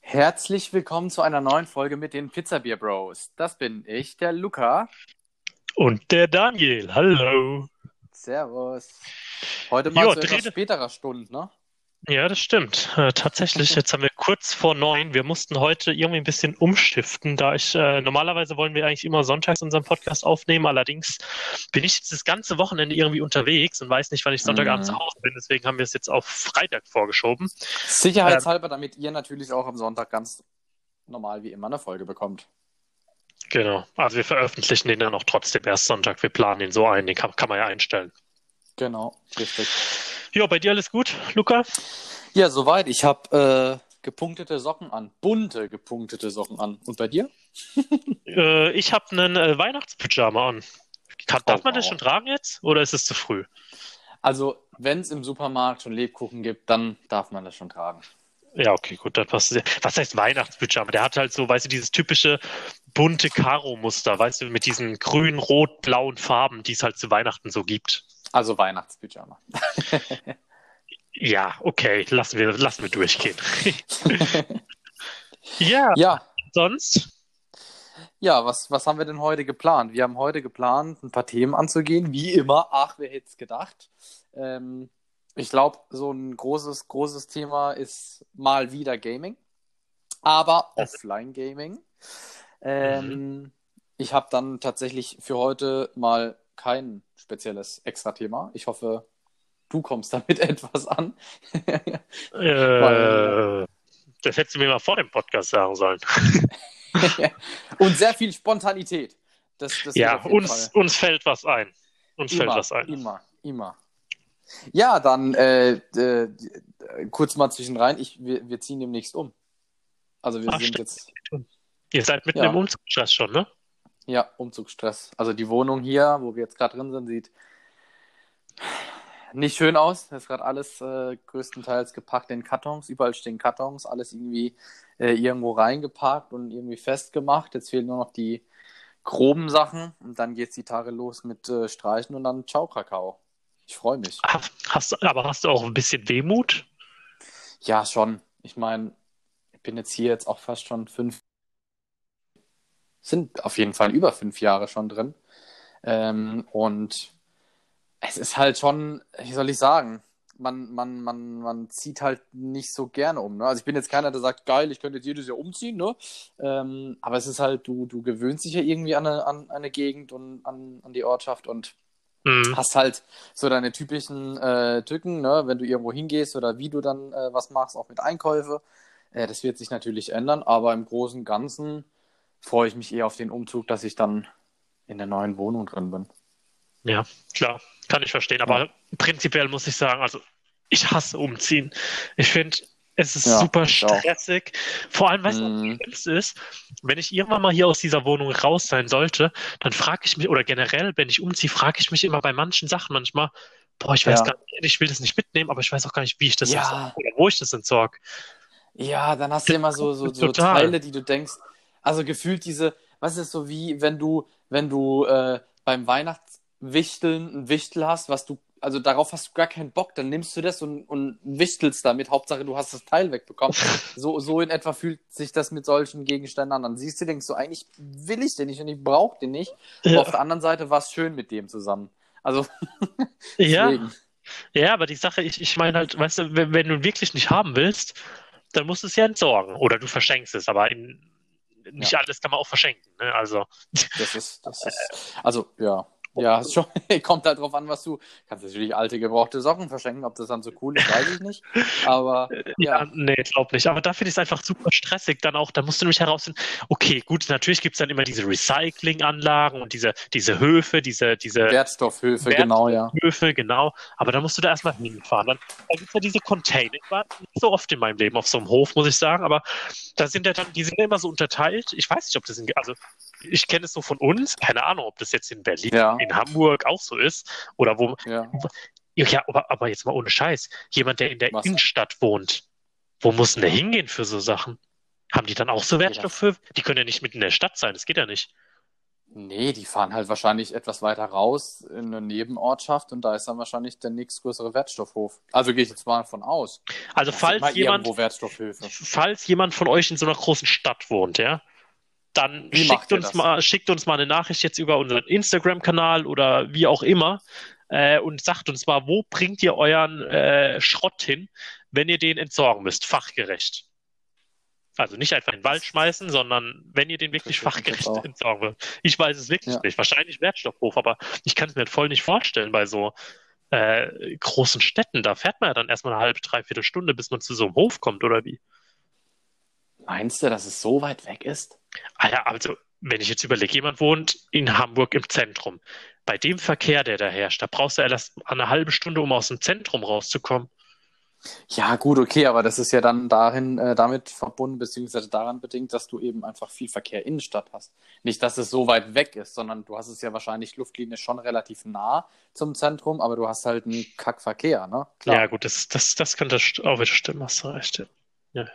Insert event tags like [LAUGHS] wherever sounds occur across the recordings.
Herzlich willkommen zu einer neuen Folge mit den Pizzabier Bros. Das bin ich, der Luca. Und der Daniel. Hallo. Servus. Heute mal Jo, zu etwas späterer Stunde, ne? Ja, das stimmt. Äh, tatsächlich, jetzt haben wir kurz vor neun. Wir mussten heute irgendwie ein bisschen umstiften, da ich, äh, normalerweise wollen wir eigentlich immer sonntags unseren Podcast aufnehmen. Allerdings bin ich jetzt das ganze Wochenende irgendwie unterwegs und weiß nicht, wann ich Sonntagabend Mhm. zu Hause bin. Deswegen haben wir es jetzt auf Freitag vorgeschoben. Sicherheitshalber, damit ihr natürlich auch am Sonntag ganz normal wie immer eine Folge bekommt. Genau. Also wir veröffentlichen den dann auch trotzdem erst Sonntag. Wir planen ihn so ein. Den kann, kann man ja einstellen. Genau, richtig. Ja, bei dir alles gut, Luca? Ja, soweit. Ich habe äh, gepunktete Socken an. Bunte gepunktete Socken an. Und bei dir? [LAUGHS] Äh, ich habe einen äh, Weihnachtspyjama an. Kann, darf Oh, man das schon tragen jetzt? Oder ist es zu früh? Also, wenn es im Supermarkt schon Lebkuchen gibt, dann darf man das schon tragen. Ja, okay, gut, dann passt es. Was heißt Weihnachtspyjama? Der hat halt so, weißt du, dieses typische bunte Karo-Muster, weißt du, mit diesen grün, rot, blauen Farben, die es halt zu Weihnachten so gibt. Also Weihnachtspyjama. [LAUGHS] Ja, okay, lassen wir, lassen wir durchgehen. [LAUGHS] ja, Ja, sonst? Ja, was, was haben wir denn heute geplant? Wir haben heute geplant, ein paar Themen anzugehen, wie immer. Ach, wer hätte es gedacht? Ähm, ich glaube, so ein großes, großes Thema ist mal wieder Gaming, aber Offline-Gaming. Ähm, Ich habe dann tatsächlich für heute mal kein spezielles Extra-Thema. Ich hoffe, du kommst [LAUGHS] damit etwas an. Äh, das hättest du mir mal vor dem Podcast sagen sollen. [LAUGHS] Und sehr viel Spontanität. Das, das Ja, uns, Fall- uns fällt was ein. Uns fällt Immer, was ein. immer, immer. Ja, dann äh, äh, kurz mal zwischen rein. Ich, wir, wir ziehen demnächst um. Also wir Ach, sind stimmt. jetzt, Ihr seid mitten Ja. im Umzugsstress schon, ne? Ja, Umzugsstress. Also die Wohnung hier, wo wir jetzt gerade drin sind, sieht nicht schön aus. Da ist gerade alles äh, größtenteils gepackt in Kartons. Überall stehen Kartons, alles irgendwie äh, irgendwo reingepackt und irgendwie festgemacht. Jetzt fehlen nur noch die groben Sachen und dann geht's die Tage los mit äh, Streichen und dann Ciao Kakao. Ich freue mich. Hast, hast, aber hast du auch ein bisschen Wehmut? Ja, schon. Ich meine, ich bin jetzt hier jetzt auch fast schon fünf, sind auf jeden Fall über fünf Jahre schon drin. Ähm, und es ist halt schon, wie soll ich sagen, man, man, man, man zieht halt nicht so gerne um. Ne? Also ich bin jetzt keiner, der sagt, geil, ich könnte jetzt jedes Jahr umziehen, ne? Ähm, aber es ist halt, du, du gewöhnst dich ja irgendwie an eine, an eine Gegend und an, an die Ortschaft und Hm. hast halt so deine typischen äh, Tücken, ne? wenn du irgendwo hingehst oder wie du dann äh, was machst, auch mit Einkäufe. Äh, das wird sich natürlich ändern, aber im Großen und Ganzen freue ich mich eher auf den Umzug, dass ich dann in der neuen Wohnung drin bin. Ja, klar, kann ich verstehen. Aber prinzipiell muss ich sagen, also ich hasse Umziehen. Ich finde, es ist Ja, super ich auch. stressig. Vor allem, weißt du, was Mhm. ist? Wenn ich irgendwann mal hier aus dieser Wohnung raus sein sollte, dann frage ich mich, oder generell, wenn ich umziehe, frage ich mich immer bei manchen Sachen manchmal, boah, ich weiß Ja. gar nicht, ich will das nicht mitnehmen, aber ich weiß auch gar nicht, wie ich das Ja. entsorge oder wo ich das entsorge. Ja, dann hast du immer so, so, so Total. Teile, die du denkst, also gefühlt diese, was ist so wie, wenn du, wenn du äh, beim Weihnachtswichteln ein Wichtel hast, was du, also darauf hast du gar keinen Bock, dann nimmst du das und, und wichtelst damit, Hauptsache du hast das Teil wegbekommen. [LAUGHS] So, so in etwa fühlt sich das mit solchen Gegenständen an. Dann siehst du, denkst du, eigentlich will ich den nicht und ich brauche den nicht. Aber Ja. auf der anderen Seite war es schön mit dem zusammen. Also, [LAUGHS] Ja, ja, aber die Sache, ich, ich meine halt, weißt du, wenn, wenn du ihn wirklich nicht haben willst, dann musst du es ja entsorgen oder du verschenkst es, aber in, nicht alles kann man auch verschenken. Ne? Also, Das ist, das ist, also, ja. Ja, schon, [LAUGHS] kommt halt drauf an, was du. Kannst natürlich alte gebrauchte Socken verschenken, ob das dann so cool ist, weiß ich nicht. Aber [LAUGHS] Ja, ja, nee, glaub nicht. Aber da finde ich es einfach super stressig dann auch. Da musst du nämlich herausfinden, okay, gut, natürlich gibt es dann immer diese Recyclinganlagen und diese, diese Höfe, diese, diese Wertstoffhöfe, Wert- genau, ja. Höfe, genau. Aber da musst du da erstmal hinfahren. Dann, dann gibt es ja diese Container. Ich war nicht so oft in meinem Leben auf so einem Hof, muss ich sagen, aber da sind ja dann, die sind ja immer so unterteilt. Ich weiß nicht, ob das in, also ich kenne es so von uns, keine Ahnung, ob das jetzt in Berlin, Ja. in Hamburg auch so ist oder wo. ja. Ja, aber, aber jetzt mal ohne Scheiß. Jemand, der in der Was? Innenstadt wohnt, wo muss denn der hingehen für so Sachen? Haben die dann auch so Wertstoffhöfe? Die können ja nicht mitten in der Stadt sein, das geht ja nicht. Nee, die fahren halt wahrscheinlich etwas weiter raus in eine Nebenortschaft und da ist dann wahrscheinlich der nächstgrößere Wertstoffhof. Also gehe ich jetzt mal von aus. Also falls jemand, irgendwo Wertstoffhöfe. falls jemand von euch in so einer großen Stadt wohnt, ja, dann Wie schickt uns das? mal, schickt uns mal eine Nachricht jetzt über unseren Instagram-Kanal oder wie auch immer äh, und sagt uns mal, wo bringt ihr euren äh, Schrott hin, wenn ihr den entsorgen müsst, fachgerecht. Also nicht einfach in den Wald schmeißen, sondern wenn ihr den wirklich fachgerecht entsorgen wollt. Ich weiß es wirklich Ja. nicht. Wahrscheinlich Wertstoffhof, aber ich kann es mir voll nicht vorstellen bei so äh, großen Städten. Da fährt man ja dann erstmal eine halbe, dreiviertel Stunde, bis man zu so einem Hof kommt, oder wie? Meinst du, dass es so weit weg ist? Ja, also wenn ich jetzt überlege, jemand wohnt in Hamburg im Zentrum. Bei dem Verkehr, der da herrscht, da brauchst du erst eine halbe Stunde, um aus dem Zentrum rauszukommen. Ja, gut, okay, aber das ist ja dann dahin äh, damit verbunden, beziehungsweise daran bedingt, dass du eben einfach viel Verkehr Innenstadt hast. Nicht, dass es so weit weg ist, sondern du hast es ja wahrscheinlich Luftlinie schon relativ nah zum Zentrum, aber du hast halt einen Kackverkehr, ne? Ja, gut, das, das, das könnte auch wieder stimmen, hast du recht. Ja.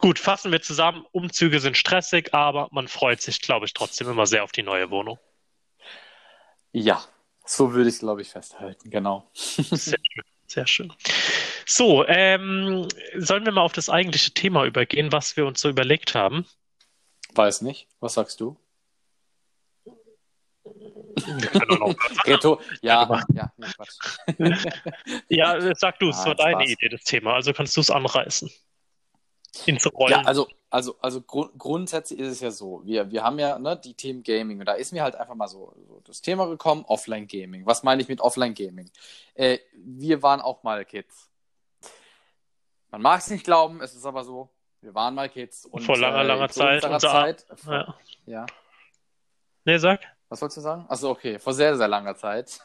Gut, fassen wir zusammen. Umzüge sind stressig, aber man freut sich, glaube ich, trotzdem immer sehr auf die neue Wohnung. Ja, so würde ich es, glaube ich, festhalten, genau. [LAUGHS] Sehr schön. Sehr schön. So, ähm, sollen wir mal auf das eigentliche Thema übergehen, was wir uns so überlegt haben? Weiß nicht. Was sagst du? [LAUGHS] Reto, ja, ja. [LAUGHS] Ja, sag du, es Ah, war deine Spaß. Idee, das Thema, also kannst du es anreißen. Ins Rollen. Ja, also, also, also grund grundsätzlich ist es ja so, wir, wir haben ja ne, die Themen Gaming und da ist mir halt einfach mal so, so das Thema gekommen, Offline-Gaming. Was meine ich mit Offline-Gaming? Äh, wir waren auch mal Kids. Man mag es nicht glauben, es ist aber so, wir waren mal Kids. Und, Vor langer, äh, langer Zeit, unser- Zeit vor, ja. ja. Nee, sag. Was wolltest du sagen? Achso, okay, vor sehr, sehr langer Zeit.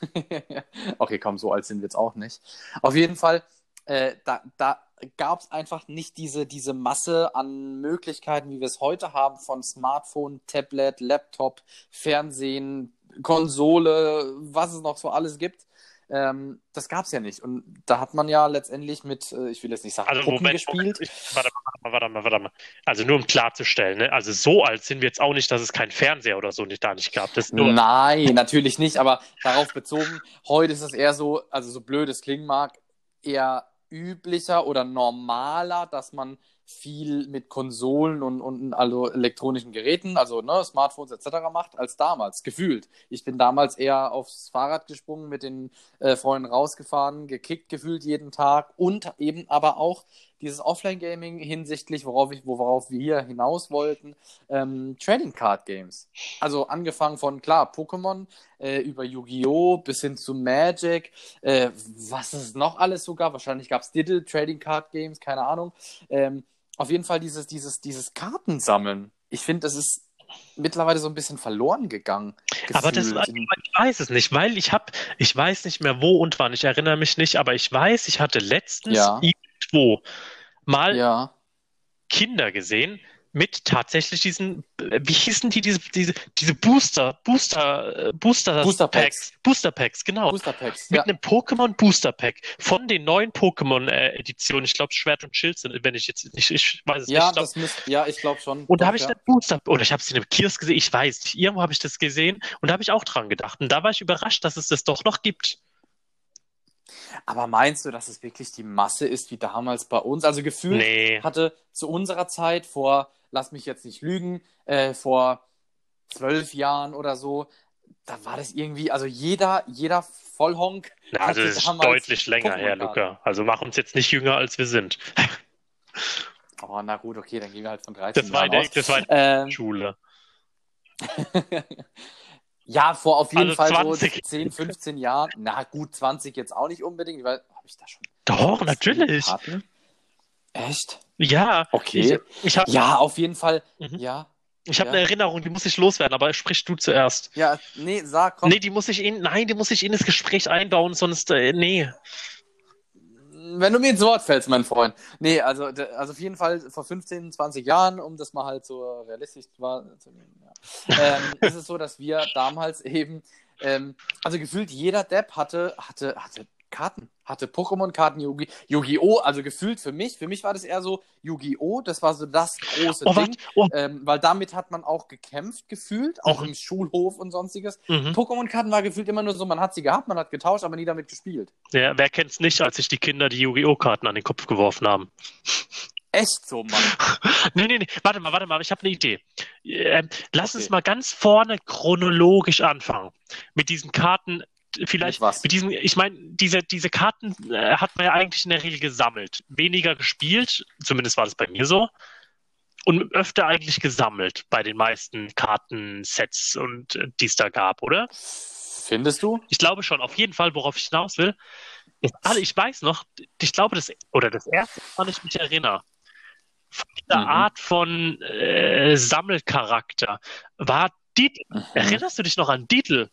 [LAUGHS] okay, komm, so alt sind wir jetzt auch nicht. Auf jeden Fall, äh, da, da gab es einfach nicht diese, diese Masse an Möglichkeiten, wie wir es heute haben, von Smartphone, Tablet, Laptop, Fernsehen, Konsole, was es noch so alles gibt. Ähm, das gab es ja nicht. Und da hat man ja letztendlich mit, äh, ich will jetzt nicht sagen, Also, Moment, gespielt. Moment. Warte mal, warte mal, warte mal. Also nur um klarzustellen, ne? Also so alt sind wir jetzt auch nicht, dass es keinen Fernseher oder so nicht da nicht gab. Nein, natürlich nicht, aber darauf bezogen, heute ist es eher so, also so blöd es klingen mag, eher üblicher oder normaler, dass man viel mit Konsolen und, und also elektronischen Geräten, also ne, Smartphones etc. macht, als damals, gefühlt. Ich bin damals eher aufs Fahrrad gesprungen, mit den äh, Freunden rausgefahren, gekickt gefühlt jeden Tag und eben aber auch dieses Offline-Gaming hinsichtlich, worauf, ich, worauf wir hier hinaus wollten, ähm, Trading Card Games. Also angefangen von, klar, Pokémon, äh, über Yu-Gi-Oh! bis hin zu Magic, äh, was es noch alles sogar, wahrscheinlich gab es Diddle, Trading Card Games, keine Ahnung. Ähm, auf jeden Fall dieses, dieses, dieses Kartensammeln. Ich finde, das ist mittlerweile so ein bisschen verloren gegangen. aber das, gefühlt. ich weiß es nicht, weil ich habe, ich weiß nicht mehr wo und wann, ich erinnere mich nicht, aber ich weiß, ich hatte letztens Ja. irgendwo mal ja. Kinder gesehen mit tatsächlich diesen, äh, wie hießen die, diese, diese, diese Booster, Booster, äh, Booster, Booster Packs. Packs, Booster Packs, genau. Booster Packs. Mit Ja. einem Pokémon Booster Pack von den neuen Pokémon-Editionen. ich glaube, Schwert und Schild sind, wenn ich jetzt nicht, ich weiß es Ja, nicht. Das müsst, ja, ich glaube schon. und da habe ich ja. Booster, oder ich habe es in einem Kiosk gesehen, ich weiß nicht, irgendwo habe ich das gesehen und da habe ich auch dran gedacht. Und da war ich überrascht, dass es das doch noch gibt. Aber meinst du, dass es wirklich die Masse ist wie damals bei uns? Also gefühlt Nee. hatte zu unserer Zeit vor, lass mich jetzt nicht lügen, äh, vor zwölf Jahren oder so, da war das irgendwie, also jeder, jeder Vollhonk Na, also das ist deutlich länger her, Pokémon-Karten. Luca. Also mach uns jetzt nicht jünger, als wir sind. [LAUGHS] Oh, na gut, okay, dann gehen wir halt von 13 Das Jahren aus. das war in der Ähm, Schule. [LAUGHS] ja, vor auf jeden Also Fall 20. so 10, 15 Jahren. Na gut, 20 jetzt auch nicht unbedingt, weil habe ich da schon Doch, natürlich. Karten? Echt? Ja. Okay. Ich, ich habe Ja, auf jeden Fall. Mhm. Ja. ich hab ja. eine Erinnerung, die muss ich loswerden, aber sprich du zuerst. Ja, nee, sag, komm. Nee, die muss ich in, nein, die muss ich in das Gespräch einbauen, sonst, äh, nee. Wenn du mir ins Wort fällst, mein Freund. Nee, also, also auf jeden Fall vor 15, 20 Jahren, um das mal halt so realistisch zu nehmen, ja. [LAUGHS] ähm, ist es so, dass wir damals eben, ähm, also gefühlt jeder Depp hatte, hatte, hatte Karten. Hatte Pokémon-Karten, Yu-Gi- Yu-Gi-Oh! Also gefühlt für mich. Für mich war das eher so Yu-Gi-Oh! Das war so das große Oh, Ding. Oh. Ähm, weil damit hat man auch gekämpft, gefühlt. Auch Mhm. im Schulhof und sonstiges. Mhm. Pokémon-Karten war gefühlt immer nur so, man hat sie gehabt, man hat getauscht, aber nie damit gespielt. Ja, wer kennt's nicht, als sich die Kinder die Yu-Gi-Oh! Karten an den Kopf geworfen haben? Echt so, Mann. [LAUGHS] Nee, nee, nee, warte mal, warte mal, ich habe eine Idee. Ähm, lass Okay. uns mal ganz vorne chronologisch anfangen. Mit diesen Karten, vielleicht Mit was? mit diesen, ich meine, diese, diese Karten äh, hat man ja eigentlich in der Regel gesammelt. Weniger gespielt, zumindest war das bei mir so. Und öfter eigentlich gesammelt bei den meisten Kartensets und äh, die es da gab, oder? Findest du? Ich glaube schon, auf jeden Fall, worauf ich hinaus will. Alle, ich weiß noch, ich glaube, das, oder das erste, woran ich mich erinnere, von dieser Mhm. Art von äh, Sammelcharakter war Dietl. Mhm. Erinnerst du dich noch an Dietl?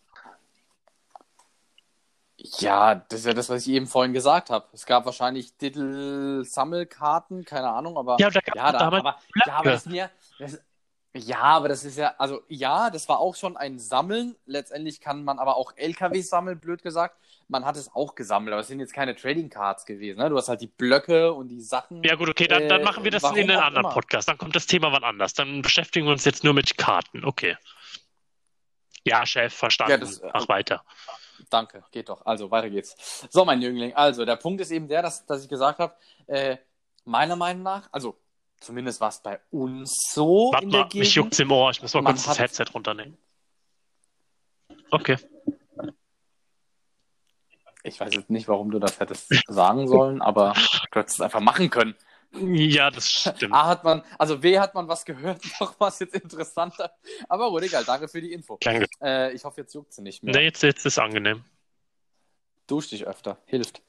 Ja, das ist ja das, was ich eben vorhin gesagt habe. Es gab wahrscheinlich Titel-Sammelkarten, keine Ahnung, aber. Ja, da gab Ja, da, damals aber, ja, aber das ja. Das, ja, aber das ist ja, also ja, das war auch schon ein Sammeln. Letztendlich kann man aber auch LKWs sammeln, blöd gesagt. Man hat es auch gesammelt, aber es sind jetzt keine Trading Cards gewesen. Ne? Du hast halt die Blöcke und die Sachen. Ja gut, okay, dann, dann Äh, machen wir das warum in einem anderen immer. Podcast. Dann kommt das Thema wann anders. Dann beschäftigen wir uns jetzt nur mit Karten. Okay. Ja, Chef, verstanden. Ja, das, äh, Mach weiter. Danke, geht doch. Also, weiter geht's. So, mein Jüngling. Also, der Punkt ist eben der, dass, dass ich gesagt habe, äh, meiner Meinung nach, also zumindest war es bei uns so Warte in der mal, mich Gegend. juckt's im Ohr. Ich muss mal kurz das Headset runternehmen. Okay. Ich weiß jetzt nicht, warum du das hättest sagen sollen, aber du hättest es einfach machen können. Ja, das stimmt. A hat man, also B hat man was gehört, [LAUGHS] noch was jetzt interessanter. Aber gut, egal, danke für die Info. Äh, ich hoffe, jetzt juckt sie nicht mehr. Nee, jetzt, jetzt ist es angenehm. Dusch dich öfter, hilft.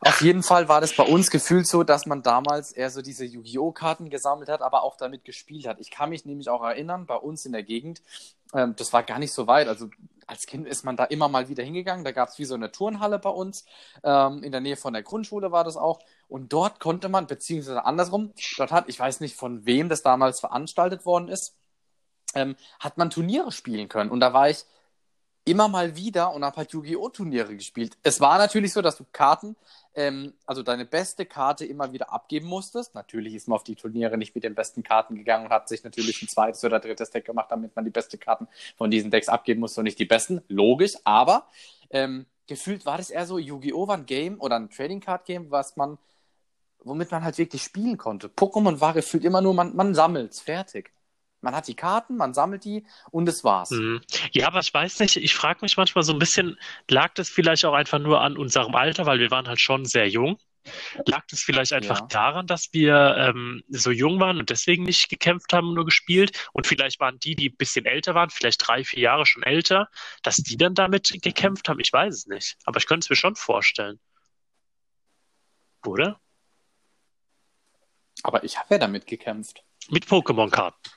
Auf jeden Fall war das bei uns gefühlt so, dass man damals eher so diese Yu-Gi-Oh! Karten gesammelt hat, aber auch damit gespielt hat. Ich kann mich nämlich auch erinnern, bei uns in der Gegend, ähm, das war gar nicht so weit. Also als Kind ist man da immer mal wieder hingegangen. Da gab es wie so eine Turnhalle bei uns. Ähm, in der Nähe von der Grundschule war das auch. Und dort konnte man, beziehungsweise andersrum, dort hat, ich weiß nicht von wem das damals veranstaltet worden ist, ähm, hat man Turniere spielen können. Und da war ich immer mal wieder und habe halt Yu-Gi-Oh! Turniere gespielt. Es war natürlich so, dass du Karten, ähm, also deine beste Karte immer wieder abgeben musstest. Natürlich ist man auf die Turniere nicht mit den besten Karten gegangen und hat sich natürlich ein zweites oder drittes Deck gemacht, damit man die besten Karten von diesen Decks abgeben musste und nicht die besten. Logisch, aber ähm, gefühlt war das eher so, Yu-Gi-Oh! war ein Game oder ein Trading Card Game, was man, womit man halt wirklich spielen konnte. Pokémon war gefühlt immer nur, man, man sammelt's, fertig. Man hat die Karten, man sammelt die und es war's. Mhm. Ja, aber ich weiß nicht, ich frage mich manchmal so ein bisschen, lag das vielleicht auch einfach nur an unserem Alter, weil wir waren halt schon sehr jung? Lag das vielleicht einfach Ja. daran, dass wir ähm, so jung waren und deswegen nicht gekämpft haben nur gespielt? Und vielleicht waren die, die ein bisschen älter waren, vielleicht drei, vier Jahre schon älter, dass die dann damit gekämpft haben? Ich weiß es nicht. Aber ich könnte es mir schon vorstellen. Oder? Aber ich habe ja damit gekämpft. Mit Pokémon-Karten.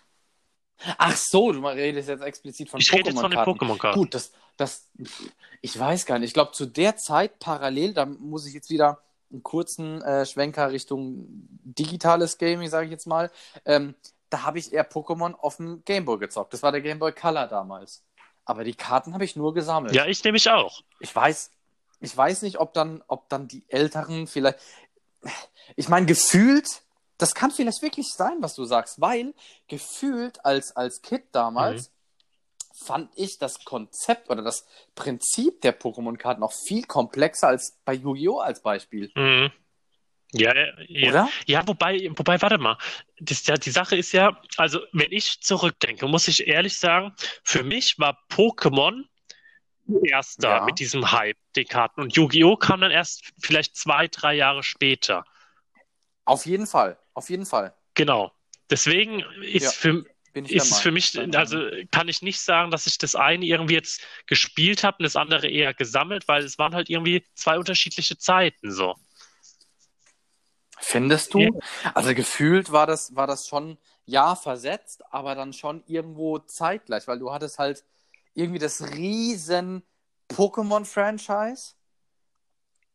Ach so, du redest jetzt explizit von Ich rede jetzt von den Pokémon-Karten. Pokémon-Karten. Gut, das, das, ich weiß gar nicht. Ich glaube, zu der Zeit parallel, da muss ich jetzt wieder einen kurzen äh, Schwenker Richtung digitales Gaming, sage ich jetzt mal. Ähm, da habe ich eher Pokémon auf dem Gameboy gezockt. Das war der Gameboy Color damals. Aber die Karten habe ich nur gesammelt. Ja, ich nämlich auch. Ich weiß, ich weiß nicht, ob dann, ob dann die Älteren vielleicht. Ich meine, gefühlt, das kann vielleicht wirklich sein, was du sagst, weil gefühlt als, als Kid damals fand ich das Konzept oder das Prinzip der Pokémon-Karten noch viel komplexer als bei Yu-Gi-Oh! als Beispiel. Mhm. Ja, ja, ja. Oder? Ja, wobei, wobei, warte mal. Das, ja, die Sache ist ja, also wenn ich zurückdenke, muss ich ehrlich sagen, für mich war Pokémon erster Ja. mit diesem Hype, den Karten. Und Yu-Gi-Oh! kam dann erst vielleicht zwei, drei Jahre später. Auf jeden Fall. Auf jeden Fall. Genau. Deswegen ist Ja, für, ist für mich, also kann ich nicht sagen, dass ich das eine irgendwie jetzt gespielt habe und das andere eher gesammelt, weil es waren halt irgendwie zwei unterschiedliche Zeiten so. Findest du? Ja. Also gefühlt war das, war das schon, ja, versetzt, aber dann schon irgendwo zeitgleich, weil du hattest halt irgendwie das riesen Pokémon-Franchise.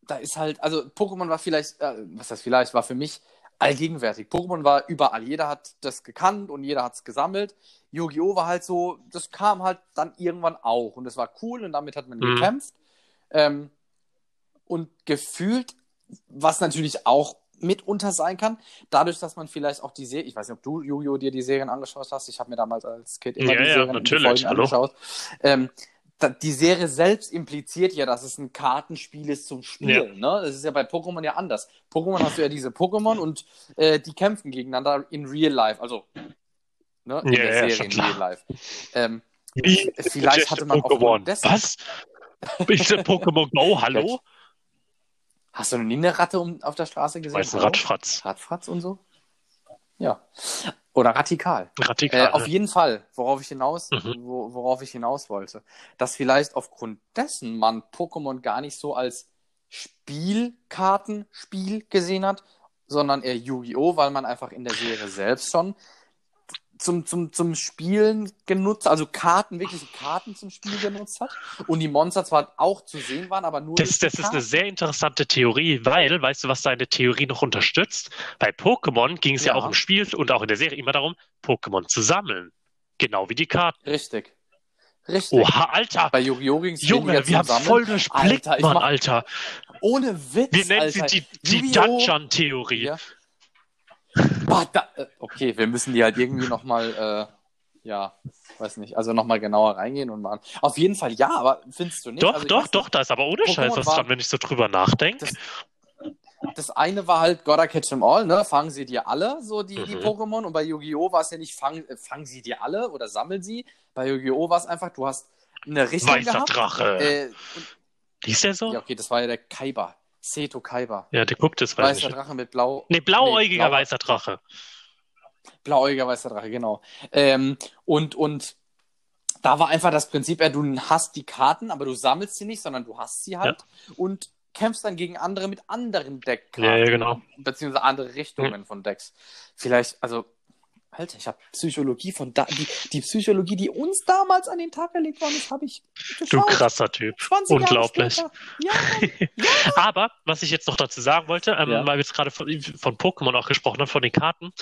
Da ist halt, also Pokémon war vielleicht, äh, was heißt vielleicht, war für mich allgegenwärtig. Pokémon war überall. Jeder hat das gekannt und jeder hat es gesammelt. Yu-Gi-Oh! war halt so, das kam halt dann irgendwann auch und das war cool und damit hat man Mhm. gekämpft. Ähm, und gefühlt, was natürlich auch mitunter sein kann, dadurch, dass man vielleicht auch die Serie, ich weiß nicht, ob du, Yu-Gi-Oh! dir die Serien angeschaut hast, ich habe mir damals als Kind immer Ja, die ja, Serien natürlich, Folgen angeschaut. Ähm, die Serie selbst impliziert ja, dass es ein Kartenspiel ist zum Spielen. Ne? Das ist ja bei Pokémon ja anders. Pokémon hast du ja diese Pokémon und äh, die kämpfen gegeneinander in Real Life, also ne, in Ja, der ja, Serie schon in. Real Life. Ähm, Wie? vielleicht hatte man Pokémon. aufgrund dessen, Was? Ist der Pokémon Go? [LAUGHS] Hallo? Hast du noch nie eine Ratte um, auf der Straße gesehen? Weiß ein Hallo? Radfratz. Radfratz und so? Ja. Oder radikal. Radikal. Äh, auf jeden Fall, worauf ich hinaus, Mhm. wo, worauf ich hinaus wollte, dass vielleicht aufgrund dessen man Pokémon gar nicht so als Spielkartenspiel gesehen hat, sondern eher Yu-Gi-Oh!, weil man einfach in der Serie selbst schon zum, zum, zum Spielen genutzt, also Karten, wirkliche Karten zum Spiel genutzt hat. Und die Monster zwar auch zu sehen waren, aber nur. Das, das ist eine sehr interessante Theorie, weil, weißt du, was deine Theorie noch unterstützt? Bei Pokémon ging es ja. Ja. auch im Spiel und auch in der Serie immer darum, Pokémon zu sammeln. Genau wie die Karten. Richtig. Richtig. Oha, Alter! Bei Yu-Gi-Oh! ging es Junge, wir haben voll durchblickt, Alter, Mann, mach- Alter. Ohne Witz. Wir nennen Alter. sie die, die! Dungeon-Theorie. Ja. Da, äh, okay, wir müssen die halt irgendwie nochmal, äh, ja, weiß nicht, also nochmal genauer reingehen und mal. Auf jeden Fall ja, aber findest du nicht? Doch, Also doch, doch, da ist aber ohne Pokémon Scheiß was war- dran, wenn ich so drüber nachdenke. Das- eine war halt Gotta Catch 'em All, ne? Fangen sie dir alle, so die, die Mhm. Pokémon. Und bei Yu-Gi-Oh! war es ja nicht, fangen, äh, fangen sie dir alle oder sammeln sie. Bei Yu-Gi-Oh! war es einfach, du hast eine Richtung Weißer gehabt. Drache. Äh, Hieß der so? Ja, okay, das war ja der Kaiba. Seto Kaiba. der guckt es, weiß ich Weißer nicht. Drache mit blau. Nee, blauäugiger Nee, blau- weißer Drache. Blauäugiger weißer Drache, genau. Ähm, und, und da war einfach das Prinzip, ja, du hast die Karten, aber du sammelst sie nicht, sondern du hast sie halt und kämpfst dann gegen andere mit anderen Deckkarten. Ja, ja, genau. Beziehungsweise andere Richtungen von Decks. Vielleicht, also, Alter, ich habe Psychologie von da, die, die Psychologie, die uns damals an den Tag gelegt worden ist, habe ich Du geschaut. krasser Typ. 20 Jahre Unglaublich. später. Ja, [LAUGHS] Aber, was ich jetzt noch dazu sagen wollte, ähm, Ja. weil wir jetzt gerade von, von Pokémon auch gesprochen haben, von den Karten,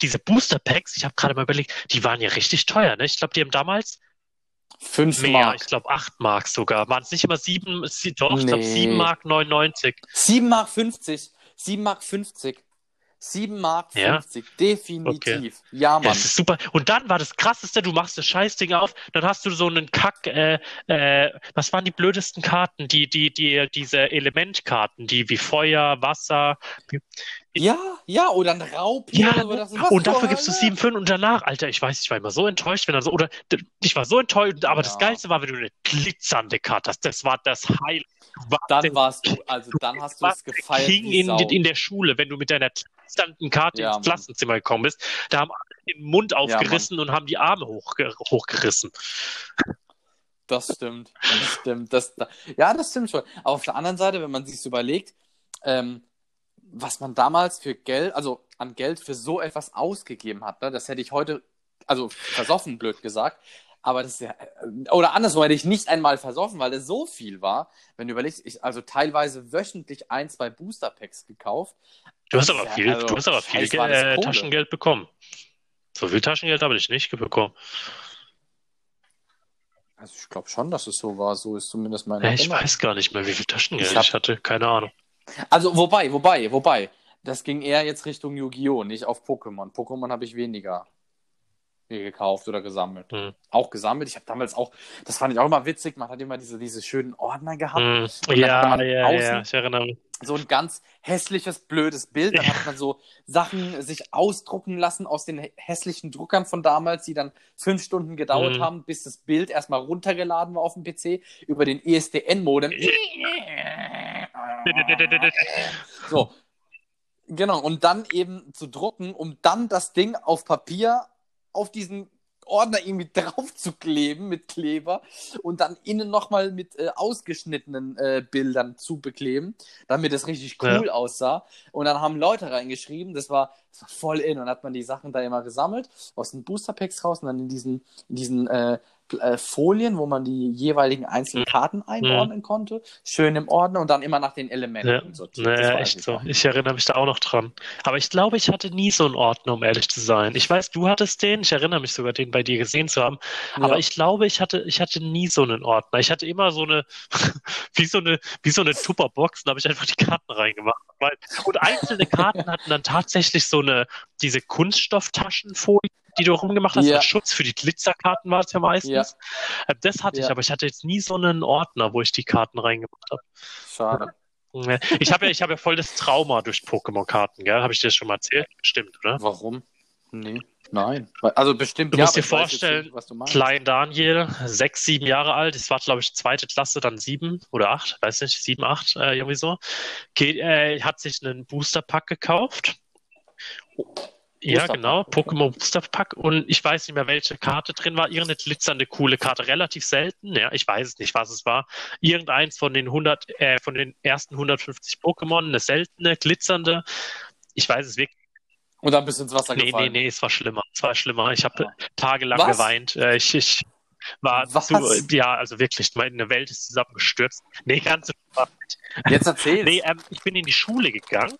diese Booster Packs, ich habe gerade mal überlegt, die waren ja richtig teuer, ne? Ich glaube, die haben damals fünf mehr, Mark. ich glaube 8 Mark sogar. Waren es nicht immer 7, sie- doch, ich glaube Nee. 7 Mark 99. 7 Mark 50. 7 Mark 50. 7 Mark Ja? 50. Definitiv. Ja, Ja, Mann. das ist super. Und dann war das krasseste, du machst das Scheißding auf, dann hast du so einen Kack, äh, äh, was waren die blödesten Karten? Die, die, die, diese Elementkarten, die wie Feuer, Wasser. Ja, ja, oder ein Raub. Ja, oder das was und dafür gibst du Hölle? 7,5 und danach, Alter, ich weiß, ich war immer so enttäuscht, wenn dann so, oder ich war so enttäuscht, aber das Ja. Geilste war, wenn du eine glitzernde Karte hast. Das war das Highlight. Warst Dann warst du, also dann hast du es gefeiert. King in, in der Schule, wenn du mit deiner glitzernden Karte Ja, ins. Klassenzimmer gekommen bist. Da haben alle den Mund aufgerissen und haben die Arme hochge hochgerissen. Das stimmt. Das stimmt. Das, da, ja, das stimmt schon. Aber auf der anderen Seite, wenn man sich so überlegt, ähm, was man damals für Geld, also an Geld für so etwas ausgegeben hat, ne, das hätte ich heute, also versoffen, blöd gesagt. Aber das ist ja, äh, oder anderswo hätte ich nicht einmal versoffen, weil es so viel war. Wenn du überlegst, ich also teilweise wöchentlich ein, zwei Booster Packs gekauft. Du hast aber ja- viel, also, du hast aber viel äh. Taschengeld bekommen. So viel Taschengeld habe ich nicht bekommen. Also ich glaube schon, dass es so war. So ist zumindest meine ich Erinnerung. weiß gar nicht mehr, wie viel Taschengeld Ich ich, hab- hatte. Keine Ahnung. Also, wobei, wobei, wobei. Das ging eher jetzt Richtung Yu-Gi-Oh!, nicht auf Pokémon. Pokémon habe ich weniger gekauft oder gesammelt. Hm. Auch gesammelt. Ich habe damals auch, das fand ich auch immer witzig, man hat immer diese, diese schönen Ordner gehabt. Hm. Dann Ja, ja, ja, ich erinnere mich. So ein ganz hässliches, blödes Bild. Dann hat man so Sachen sich ausdrucken lassen aus den hä- hässlichen Druckern von damals, die dann fünf Stunden gedauert Hm. haben, bis das Bild erstmal runtergeladen war auf dem PC über den ESDN-Modem. [LAUGHS] So. Genau, und dann eben zu drucken, um dann das Ding auf Papier auf diesen Ordner irgendwie [LAUGHS] drauf zu kleben mit Kleber und dann innen nochmal mit äh, ausgeschnittenen äh, Bildern zu bekleben, damit es richtig cool aussah. Und dann haben Leute reingeschrieben, das war, das war voll in und hat man die Sachen da immer gesammelt, aus den Booster Packs raus und dann in diesen, in diesen äh, äh, Folien, wo man die jeweiligen einzelnen Karten einordnen konnte. Schön im Ordner und dann immer nach den Elementen Ja, sortiert. naja, echt ich so. Ich erinnere mich da auch noch dran. Aber ich glaube, ich hatte nie so einen Ordner, um ehrlich zu sein. Ich weiß, du hattest den. Ich erinnere mich sogar, den bei dir gesehen zu haben. Aber Ja. ich glaube, ich hatte, ich hatte nie so einen Ordner. Ich hatte immer so eine, [LAUGHS] wie so eine, wie so eine Tupperbox, da habe ich einfach die Karten reingemacht. Und einzelne Karten hatten dann tatsächlich so eine, diese Kunststofftaschenfolie, die du rumgemacht hast, Ja. als Schutz für die Glitzerkarten war es ja meistens. Äh, Das hatte ich, Ja. aber ich hatte jetzt nie so einen Ordner, wo ich die Karten reingemacht habe. Schade. Ich habe ja, ich habe ja voll das Trauma durch Pokémon-Karten, gell? Habe ich dir das schon mal erzählt? Stimmt, oder? Warum? Nee. Nein. Also bestimmt Du ja, musst aber dir vorstellen, nicht, was du meinst. Klein Daniel, sechs, sieben Jahre alt, das war, glaube ich, zweite Klasse, dann sieben oder acht, weiß nicht, sieben, acht, äh, irgendwie so. Geht, äh, hat sich einen Booster-Pack gekauft. Ja, genau. Pokémon Booster-Pack und ich weiß nicht mehr, welche Karte drin war. Irgendeine glitzernde, coole Karte, relativ selten, ja, ich weiß es nicht, was es war. Irgendeins von den 100, äh, von den ersten 150 Pokémon, eine seltene, glitzernde. Ich weiß es wirklich Und dann bist du ins Wasser Nee, nee, gefallen. nee, es war schlimmer. Es war schlimmer. Ich habe tagelang Was? geweint. Äh, Ich, ich war Was? zu, ja, also wirklich, meine Welt ist zusammengestürzt. Nee, ganz so. Jetzt erzähl's. Nee, ähm, ich bin in die Schule gegangen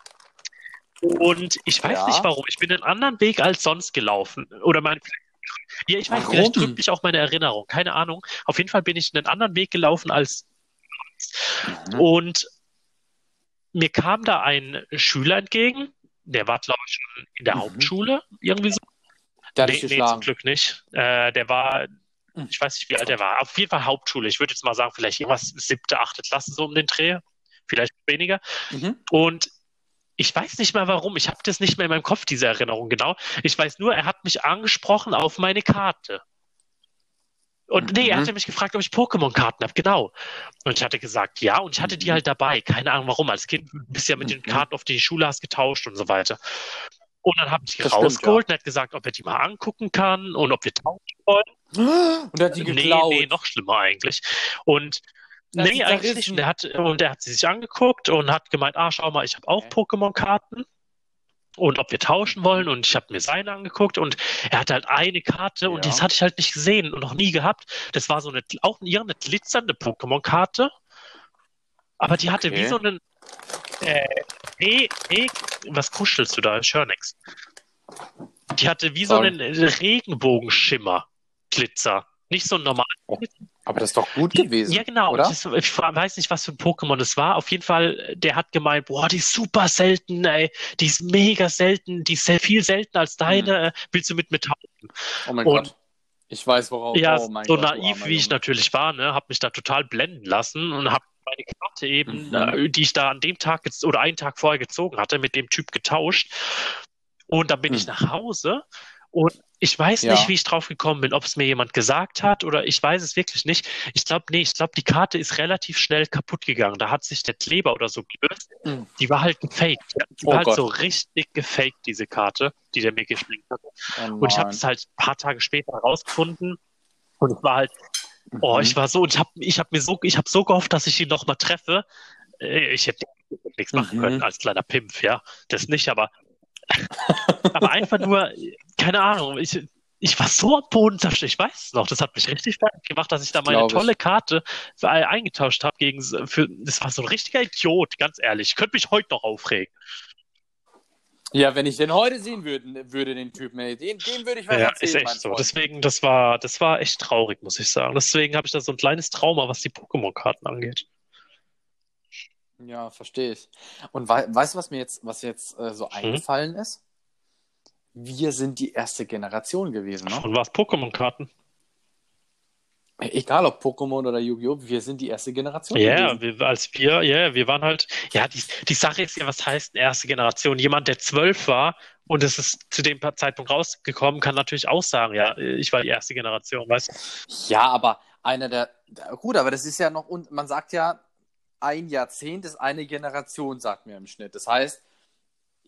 und ich weiß Ja. nicht warum. Ich bin einen anderen Weg als sonst gelaufen. Oder mein, ja, ich weiß, Warum? vielleicht trübt mich auch meine Erinnerung. Keine Ahnung. Auf jeden Fall bin ich einen anderen Weg gelaufen als Mhm. und mir kam da ein Schüler entgegen. Der war, glaube ich, schon in der Mhm. Hauptschule, irgendwie so. Der Nee, nee, zum. Glück nicht. Äh, der war, Hm. ich weiß nicht, wie alt er war. Auf jeden Fall Hauptschule. Ich würde jetzt mal sagen, vielleicht irgendwas siebte, achte Klasse so um den Dreh. Vielleicht weniger. Mhm. Und ich weiß nicht mehr warum. Ich habe das nicht mehr in meinem Kopf, diese Erinnerung genau. Ich weiß nur, er hat mich angesprochen auf meine Karte. Und nee, er Mhm. hatte mich gefragt, ob ich Pokémon-Karten habe, genau. Und ich hatte gesagt, ja, und ich hatte die Mhm. halt dabei. Keine Ahnung warum. Als Kind bist du ja mit den Mhm. Karten auf die Schule hast getauscht und so weiter. Und dann habe ich die Das stimmt, rausgeholt und er hat gesagt, ob er die mal angucken kann und ob wir tauschen wollen. Und er hat die Nee, geklaut. nee, noch schlimmer eigentlich. Und Hat nee, eigentlich nicht. Und er hat, und er hat sie sich angeguckt und hat gemeint, ah, schau mal, ich habe auch Okay. Pokémon-Karten. Und ob wir tauschen wollen. Und ich habe mir seine angeguckt und er hatte halt eine Karte und Ja. das hatte ich halt nicht gesehen und noch nie gehabt. Das war so eine, auch irgendeine glitzernde Pokémon-Karte. Aber die hatte Okay. wie so einen, äh, nee, nee, was kuschelst du da? Ich höre nix. Die hatte wie so Sorry. einen Regenbogenschimmer, Glitzer. Nicht so ein normal. Aber das ist doch gut gewesen. Ja, genau. Oder? Das, ich weiß nicht, was für ein Pokémon das war. Auf jeden Fall, der hat gemeint, boah, die ist super selten, ey. Die ist mega selten, die ist viel seltener als deine. Äh, Willst du mit mir tauschen? Oh mein Und- Gott. Ich weiß, worauf. ja, oh mein so Gott, naiv, wie ich Junge. natürlich war, ne, habe mich da total blenden lassen und habe meine Karte eben, Mhm. äh, die ich da an dem Tag oder einen Tag vorher gezogen hatte, mit dem Typ getauscht. Und dann bin ich Mhm. nach Hause und ich weiß Ja. nicht, wie ich drauf gekommen bin, ob es mir jemand gesagt hat oder ich weiß es wirklich nicht. Ich glaube, nee, ich glaube, die Karte ist relativ schnell kaputt gegangen. Da hat sich der Kleber oder so gelöst. Mhm. Die war halt gefaked. Die Oh war halt Gott. so richtig gefaked, diese Karte, die der mir geschenkt hat. Oh Und ich habe es halt ein paar Tage später herausgefunden. Und es war halt, oh, Mhm. ich war so, und ich habe ich hab mir so, ich habe so gehofft, dass ich ihn noch mal treffe. Äh, Ich hätte nichts machen Mhm. können als kleiner Pimpf, ja. Das nicht, aber, [LAUGHS] aber einfach nur, keine Ahnung, ich, ich war so am Boden zerstört. Ich weiß es noch. Das hat mich richtig fertig gemacht, dass ich da meine Glaub ich. tolle Karte für, äh, eingetauscht habe gegen, für, das war so ein richtiger Idiot, ganz ehrlich. Ich könnte mich heute noch aufregen. Ja, wenn ich den heute sehen würde, würde den Typen, den, den würde ich was Ja, erzählen, ist echt so. Freund. Deswegen, das war, das war echt traurig, muss ich sagen. Deswegen habe ich da so ein kleines Trauma, was die Pokémon-Karten angeht. Ja, verstehe ich. Und wei weißt du, was mir jetzt, was jetzt äh, Hm? so eingefallen ist? Wir sind die erste Generation gewesen, ne? Und was Pokémon-Karten? Egal ob Pokémon oder Yu-Gi-Oh!, wir sind die erste Generation Ja, wir, als wir, ja, wir waren halt, ja, die, die Sache ist ja, was heißt erste Generation? Jemand, der zwölf war und es ist zu dem Zeitpunkt rausgekommen, kann natürlich auch sagen, ja, ich war die erste Generation, weißt du? Ja, aber einer der, der- gut, aber das ist ja noch, und man sagt ja, ein Jahrzehnt ist eine Generation, sagt mir im Schnitt. Das heißt,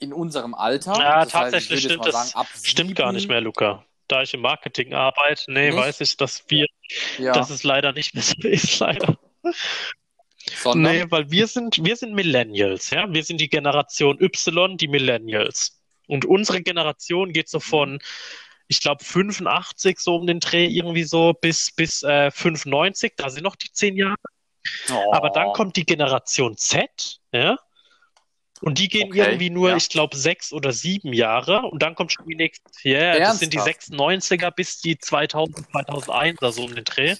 in unserem Alter, Ja, das tatsächlich heißt, stimmt das- sagen, Stimmt gar nicht mehr, Luca. Da ich im Marketing arbeite, nee, Nicht? weiß ich, dass wir, Ja, dass es leider nicht mehr so ist, [LAUGHS] leider. sondern, Nee, weil wir sind, wir sind Millennials, ja. Wir sind die Generation Y, die Millennials. Und unsere Generation geht so von ich glaube 85 so um den Dreh irgendwie so bis, bis äh, 95, da sind noch die zehn Jahre. Oh. Aber dann kommt die Generation Z, ja. Und die gehen Okay, irgendwie nur, ja. ich glaube, sechs oder sieben Jahre. Und dann kommt schon die nächste. Ja, das sind die Ernsthaft? 96er bis die 2000, 2001er so um den Dreh.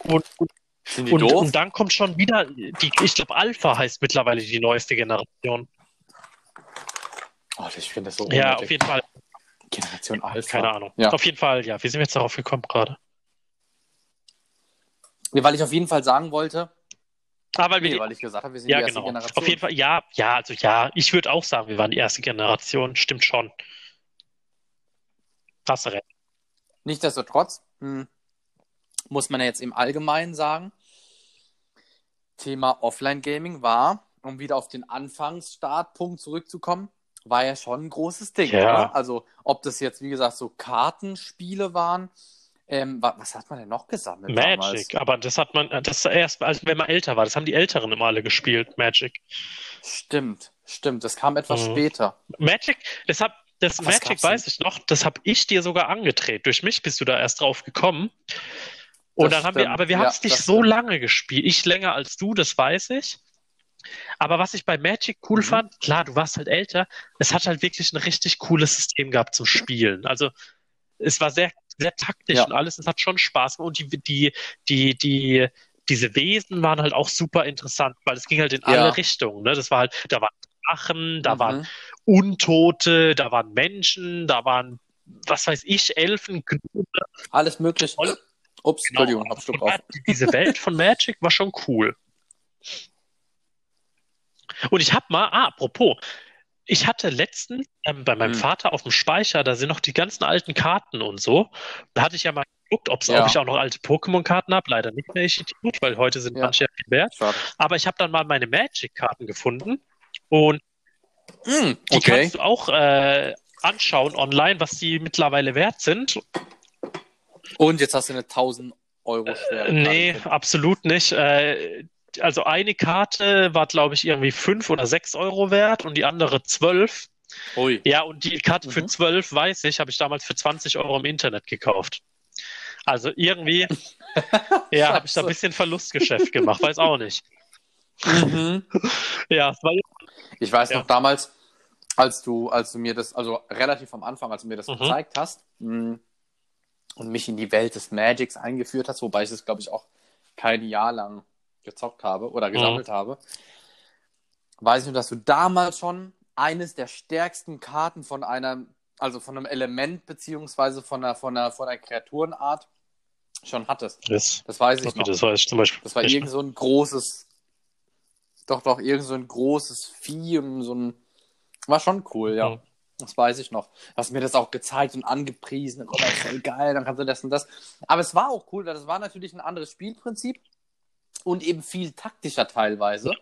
Und, und, Sind die und, doof? und dann kommt schon wieder, die, ich glaube, Alpha heißt mittlerweile die neueste Generation. oh, ich finde das so Ja, unnötig. auf jeden Fall. Generation Alpha. Keine Ahnung. Ja. Auf jeden Fall, ja. Wie sind wir jetzt darauf gekommen gerade? Weil ich auf jeden Fall sagen wollte, Ah, weil wir nee, die, weil ich gesagt habe, wir sind ja, die erste genau. Generation. Auf jeden Fall, ja, ja, also ja, ich würde auch sagen, wir waren die erste Generation. Stimmt schon. Hast recht. Nichtsdestotrotz hm, muss man ja jetzt im Allgemeinen sagen, Thema Offline-Gaming war, um wieder auf den Anfangsstartpunkt zurückzukommen, war ja schon ein großes Ding. Ja. Oder? Also ob das jetzt, wie gesagt, so Kartenspiele waren, ähm, wa- was hat man denn noch gesammelt Magic, aber das hat man, das erst, also wenn man älter war, das haben die Älteren immer alle gespielt, Magic. damals? Stimmt, stimmt, das kam etwas Mhm. später. Magic, das hab, das Was Magic weiß ich noch, das habe ich dir sogar angedreht. Durch mich bist du da erst drauf gekommen. Und Das dann haben wir, stimmt. aber wir Ja, haben es nicht so stimmt. lange gespielt. Ich länger als du, das weiß ich. Aber was ich bei Magic cool Mhm. fand, klar, du warst halt älter, es hat halt wirklich ein richtig cooles System gehabt zum Spielen. Also es war sehr, sehr taktisch Ja. und alles, es hat schon Spaß gemacht. Und die, die, die, die, diese Wesen waren halt auch super interessant, weil es ging halt in Ja. alle Richtungen. Ne? Das war halt, da waren Drachen, da Mhm. waren Untote, da waren Menschen, da waren, was weiß ich, Elfen, Gnome. Alles möglich. Voll. Ups, Genau. Entschuldigung, hab Schluck auf. Diese Welt von Magic war schon cool. Und ich hab mal, ah, apropos, ich hatte letztens ähm, bei meinem Hm. Vater auf dem Speicher, da sind noch die ganzen alten Karten und so. Da hatte ich ja mal geguckt, Ja. ob ich auch noch alte Pokémon-Karten habe. Leider nicht mehr, ich Idiot, weil heute sind Ja. manche viel wert. Schade. Aber ich habe dann mal meine Magic-Karten gefunden und Hm, die okay. kannst du auch äh, anschauen online, was die mittlerweile wert sind. Und jetzt hast du eine 1000 Euro schwere Nee, Karte. absolut nicht. Äh, also eine Karte war, glaube ich, irgendwie fünf oder sechs Euro wert und die andere zwölf. Ui. Ja, und die Karte für Mhm. zwölf, weiß ich, habe ich damals für 20 Euro im Internet gekauft. Also irgendwie, [LAUGHS] ja, habe ich da ein bisschen Verlustgeschäft gemacht, weiß auch nicht. Mhm. [LAUGHS] Ja, war Ich weiß Ja. noch damals, als du, als du mir das, also relativ am Anfang, als du mir das Mhm. gezeigt hast mh, und mich in die Welt des Magics eingeführt hast, wobei ich es, glaube ich, auch kein Jahr lang gezockt habe oder gesammelt habe, weiß ich nur, dass du damals schon eines der stärksten Karten von einer, also von einem Element beziehungsweise von einer, von einer, von einer Kreaturenart schon hattest. das. Das weiß ich noch. Das weiß ich zum Beispiel. Das war irgend so ein großes, doch, doch, irgend so ein großes Vieh und so ein, war schon cool, ja. Mhm. Das weiß ich noch. Hast mir das auch gezeigt und angepriesen. Oh, das ist voll geil, dann kannst du das und das. Aber es war auch cool, weil das war natürlich ein anderes Spielprinzip und eben viel taktischer teilweise,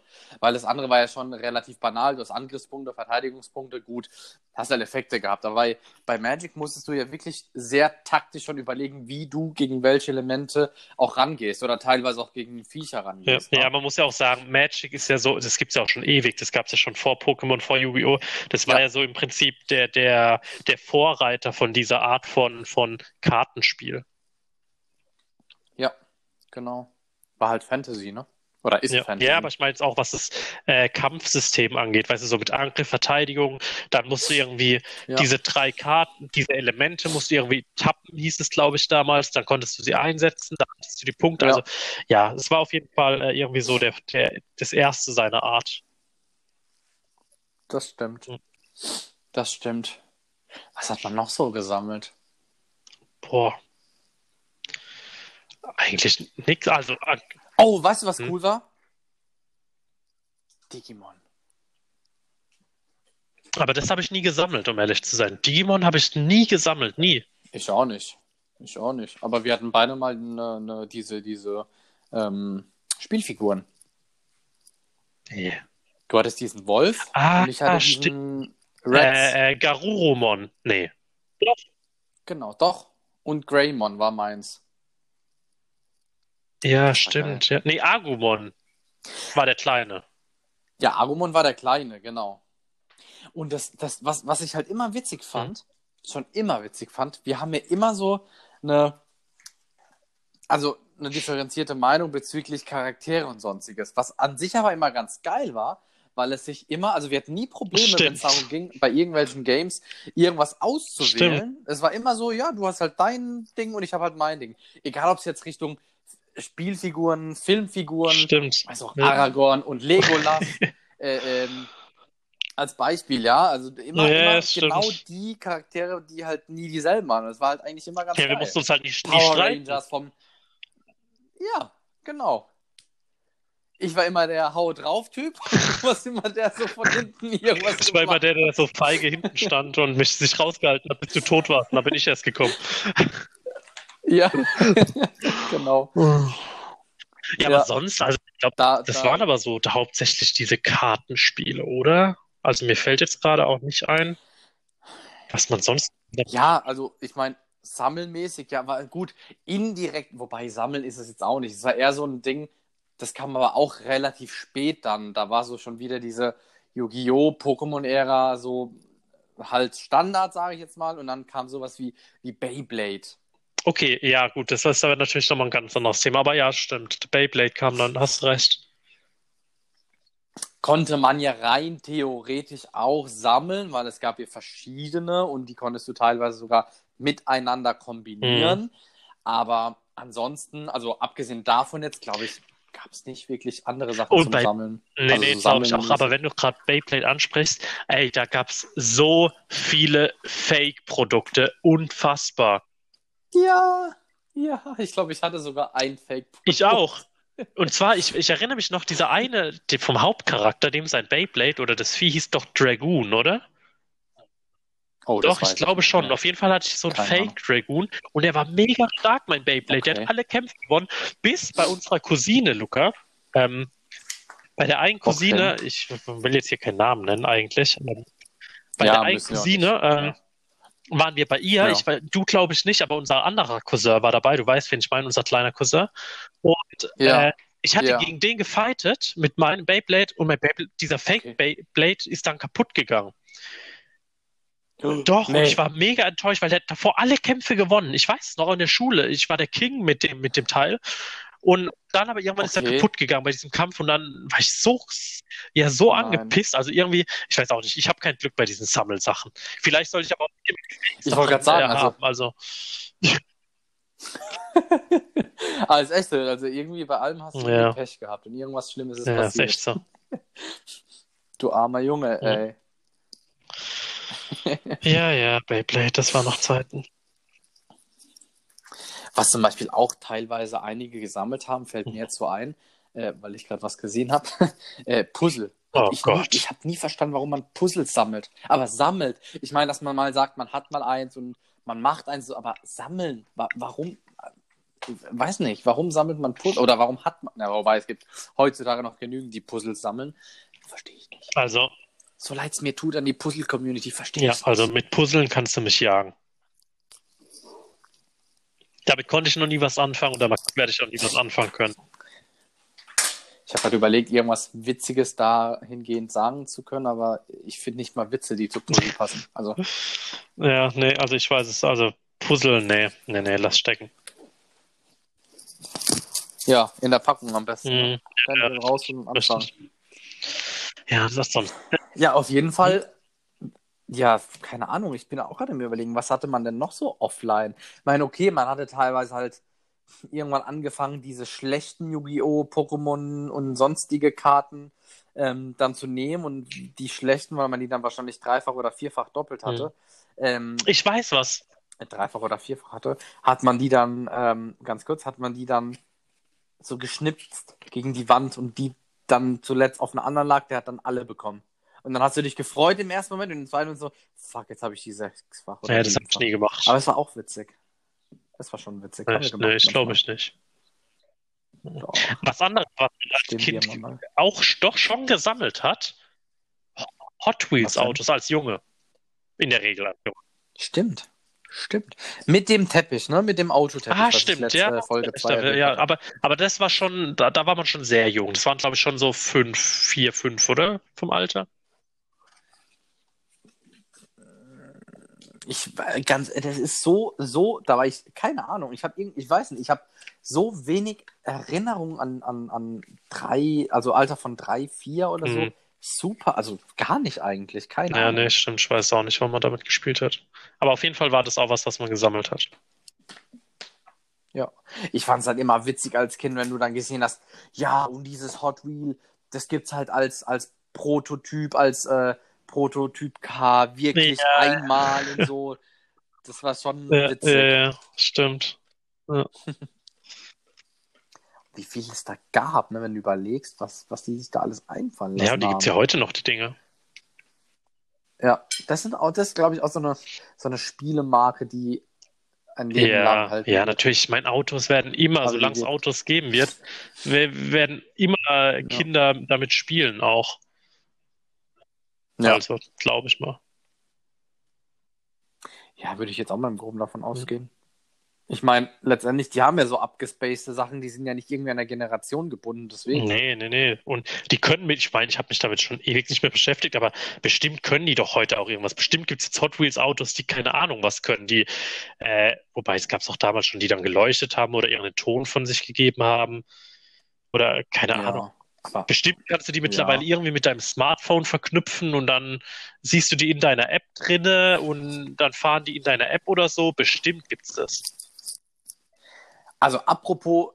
weil das andere war ja schon relativ banal. Du hast Angriffspunkte, Verteidigungspunkte, gut, hast halt Effekte gehabt. Aber bei, bei Magic musstest du ja wirklich sehr taktisch schon überlegen, wie du gegen welche Elemente auch rangehst oder teilweise auch gegen Viecher Ja, rangehst. ja, ne? man muss ja auch sagen, Magic ist ja so, das gibt's ja auch schon ewig, das gab's ja schon vor Pokémon, vor Yu-Gi-Oh! Das war Ja. ja so im Prinzip der, der, der Vorreiter von dieser Art von, von Kartenspiel. ja, genau. War halt Fantasy, ne? Oder ist Ja, Fantasy. ja, aber ich meine jetzt auch, was das äh, Kampfsystem angeht, weißt du, so mit Angriff, Verteidigung, dann musst du irgendwie Ja. diese drei Karten, diese Elemente musst du irgendwie tappen, hieß es, glaube ich, damals, dann konntest du sie einsetzen, dann hattest du die Punkte. Ja. Also ja, es war auf jeden Fall äh, irgendwie so der, der, das erste seiner Art. Das stimmt. Mhm. Das stimmt. Was hat man noch so gesammelt? Boah. Eigentlich nix, also äh, Oh, weißt du, was Hm? cool war? Digimon. Aber das habe ich nie gesammelt, um ehrlich zu sein. Digimon habe ich nie gesammelt, nie. Ich auch nicht. Ich auch nicht. Aber wir hatten beide mal eine, eine, diese, diese ähm, Spielfiguren. Nee. Du hattest diesen Wolf Ah, und ich hatte stimmt. diesen Reds. Äh, äh, Garurumon. Nee. Genau, doch. Und Greymon war meins. Ja, stimmt. Ja. Nee, Agumon war der Kleine. Ja, Agumon war der Kleine, genau. Und das, das was, was ich halt immer witzig fand, schon immer witzig fand, wir haben ja immer so eine, also eine differenzierte Meinung bezüglich Charaktere und sonstiges, was an sich aber immer ganz geil war, weil es sich immer, also wir hatten nie Probleme, wenn es darum ging, bei irgendwelchen Games irgendwas auszuwählen. Stimmt. Es war immer so, ja, du hast halt dein Ding und ich habe halt mein Ding. Egal, ob es jetzt Richtung Spielfiguren, Filmfiguren, Stimmt. also Aragorn und Legolas [LAUGHS] äh, ähm, als Beispiel, ja. Also immer, ja, immer genau die Charaktere, die halt nie dieselben waren. Das war halt eigentlich immer ganz Ja, geil. wir mussten uns halt nicht, Power streiten. Rangers vom Ja, genau. Ich war immer der Hau drauf Typ. [LAUGHS] Du warst immer der so von hinten irgendwas. Ich war immer der, der so feige hinten stand und mich sich rausgehalten hat, bis du tot warst. Da bin ich erst gekommen. [LAUGHS] Ja, [LAUGHS] genau. Ja, aber sonst, also ich glaube, da, das da, waren aber so hauptsächlich diese Kartenspiele, oder? Also mir fällt jetzt gerade auch nicht ein, was man sonst. Ja, also ich meine, sammelmäßig, ja, war gut, indirekt, wobei sammeln ist es jetzt auch nicht. Es war eher so ein Ding, das kam aber auch relativ spät dann. Da war so schon wieder diese Yu-Gi-Oh! Pokémon-Ära, so halt Standard, sage ich jetzt mal, und dann kam sowas wie, wie Beyblade. Okay, ja, gut, das ist aber natürlich nochmal ein ganz anderes Thema. Aber ja, stimmt. Beyblade kam dann, hast recht. Konnte man ja rein theoretisch auch sammeln, weil es gab hier verschiedene und die konntest du teilweise sogar miteinander kombinieren. Mhm. Aber ansonsten, also abgesehen davon jetzt, glaube ich, gab es nicht wirklich andere Sachen und zum bei, Sammeln. Nee, also nee, so glaube ich auch. Aber wenn du gerade Beyblade ansprichst, ey, da gab es so viele Fake-Produkte. Unfassbar. Ja, ja, ich glaube, ich hatte sogar ein Fake. Ich auch. Und zwar, ich, ich erinnere mich noch, dieser eine vom Hauptcharakter, dem sein Beyblade oder das Vieh hieß doch Dragoon, oder? Oh, Doch, ich glaube schon. Mehr. Auf jeden Fall hatte ich so einen Fake Dragoon und der war mega stark, mein Beyblade. Okay. Der hat alle Kämpfe gewonnen, bis bei unserer Cousine, Luca. Ähm, bei der einen Cousine, okay. ich will jetzt hier keinen Namen nennen eigentlich, bei ja, der einen Cousine, ähm, waren wir bei ihr. Ja. Ich, du glaube ich nicht, aber unser anderer Cousin war dabei. Du weißt, wen ich meine, unser kleiner Cousin. Und ja. äh, ich hatte ja. gegen den gefightet mit meinem Beyblade und mein Beyblade, dieser Fake okay. Beyblade ist dann kaputt gegangen. Doch, nee. und ich war mega enttäuscht, weil der hat davor alle Kämpfe gewonnen. Ich weiß noch in der Schule, ich war der King mit dem, mit dem Teil. Und dann aber irgendwann okay. ist er kaputt gegangen bei diesem Kampf und dann war ich so, ja, so oh angepisst. Also irgendwie, ich weiß auch nicht, ich habe kein Glück bei diesen Sammelsachen. Vielleicht sollte ich aber auch Ich wollte gerade sagen, also. Haben, also. aber [LAUGHS] ist echt so, also irgendwie bei allem hast du ja. Pech gehabt und irgendwas Schlimmes ist ja, passiert. Ist echt so. [LAUGHS] du armer Junge, ey. ja, ja, Beyblade, das war noch Zeiten. Was zum Beispiel auch teilweise einige gesammelt haben, fällt mir jetzt so ein, äh, weil ich gerade was gesehen habe. [LAUGHS] äh, Puzzle. Oh ich Gott. Nie, ich habe nie verstanden, warum man Puzzles sammelt. Aber sammelt. Ich meine, dass man mal sagt, man hat mal eins und man macht eins, aber sammeln. Wa warum? Ich weiß nicht, warum sammelt man Puzzle? Oder warum hat man. Ja, wobei es gibt heutzutage noch genügend, die Puzzles sammeln. Verstehe ich nicht. Also. So leid es mir tut an die Puzzle-Community, verstehe ich Ja, also mit Puzzeln kannst du mich jagen. Damit konnte ich noch nie was anfangen und damit werde ich auch nie was anfangen können. Ich habe halt überlegt, irgendwas Witziges dahingehend sagen zu können, aber ich finde nicht mal Witze, die zu Puzzle passen. Also. Ja, nee, also ich weiß es, also Puzzle, nee, nee, nee, lass stecken. Ja, in der Packung am besten. Mm, ja, raus und anfangen. Ja, das sonst. Ja, auf jeden Fall ja, keine Ahnung, ich bin auch gerade mir überlegen, was hatte man denn noch so offline? Ich meine, okay, man hatte teilweise halt irgendwann angefangen, diese schlechten Yu-Gi-Oh!, Pokémon und sonstige Karten ähm, dann zu nehmen und die schlechten, weil man die dann wahrscheinlich dreifach oder vierfach doppelt hatte. Hm. Ähm, ich weiß was. Dreifach oder vierfach hatte, hat man die dann, ähm, ganz kurz, hat man die dann so geschnipst gegen die Wand und die dann zuletzt auf einer anderen lag, der hat dann alle bekommen. Und dann hast du dich gefreut im ersten Moment und im zweiten so, fuck, jetzt habe ich die sechsfach. Ja, das habe ich nie gemacht. Aber es war auch witzig. Das war schon witzig. Echt? Nee, ich glaube ich nicht. Doch. Was anderes, was man als Kind auch doch schon gesammelt hat, Hot Wheels Autos als Junge. In der Regel als Junge. Stimmt. Stimmt. Mit dem Teppich, ne? Mit dem Autoteppich. Ah, stimmt, ja. Folge zwei ja aber, aber das war schon, da, da war man schon sehr jung. Das waren, glaube ich, schon so fünf, vier, fünf, oder? Vom Alter. Ich äh, ganz, das ist so, so, da war ich, keine Ahnung, ich habe ich weiß nicht, ich habe so wenig Erinnerungen an, an, an drei, also Alter von drei, vier oder so. Mhm. Super, also gar nicht eigentlich, keine Ja, Ahnung. nee, stimmt. Ich weiß auch nicht, wann man damit gespielt hat. Aber auf jeden Fall war das auch was, was man gesammelt hat. Ja, ich fand es halt immer witzig als Kind, wenn du dann gesehen hast, ja, und dieses Hot Wheel, das gibt's halt als, als Prototyp, als äh, Prototyp K, wirklich Ja. einmal und so. Das war schon Ja, witzig. ja, ja, stimmt. [LAUGHS] Wie viel es da gab, ne, wenn du überlegst, was, was die sich da alles einfallen lassen Ja, und die gibt's ja haben. heute noch, die Dinge. Ja, das sind auch, das glaube ich auch so eine, so eine Spielemarke, die ein Leben lang Ja, halt. ja, natürlich. Ich meine, Autos werden immer, Also solange es Autos geben wird, we- werden immer Kinder damit spielen auch. Ja. Also, glaube ich mal. Ja, würde ich jetzt auch mal im Groben davon ausgehen. Ich meine, letztendlich, die haben ja so abgespacede Sachen, die sind ja nicht irgendwie an der Generation gebunden, deswegen. Nee, nee, nee. Und die können mit, ich meine, ich habe mich damit schon ewig nicht mehr beschäftigt, aber bestimmt können die doch heute auch irgendwas. Bestimmt gibt es jetzt Hot Wheels Autos, die keine Ahnung was können. Die, äh, wobei es gab es auch damals schon, die dann geleuchtet haben oder irgendeinen Ton von sich gegeben haben. Oder keine Ahnung. Aber Bestimmt kannst du die mittlerweile Ja. irgendwie mit deinem Smartphone verknüpfen und dann siehst du die in deiner App drinne und dann fahren die in deiner App oder so. Bestimmt gibt's das. Also apropos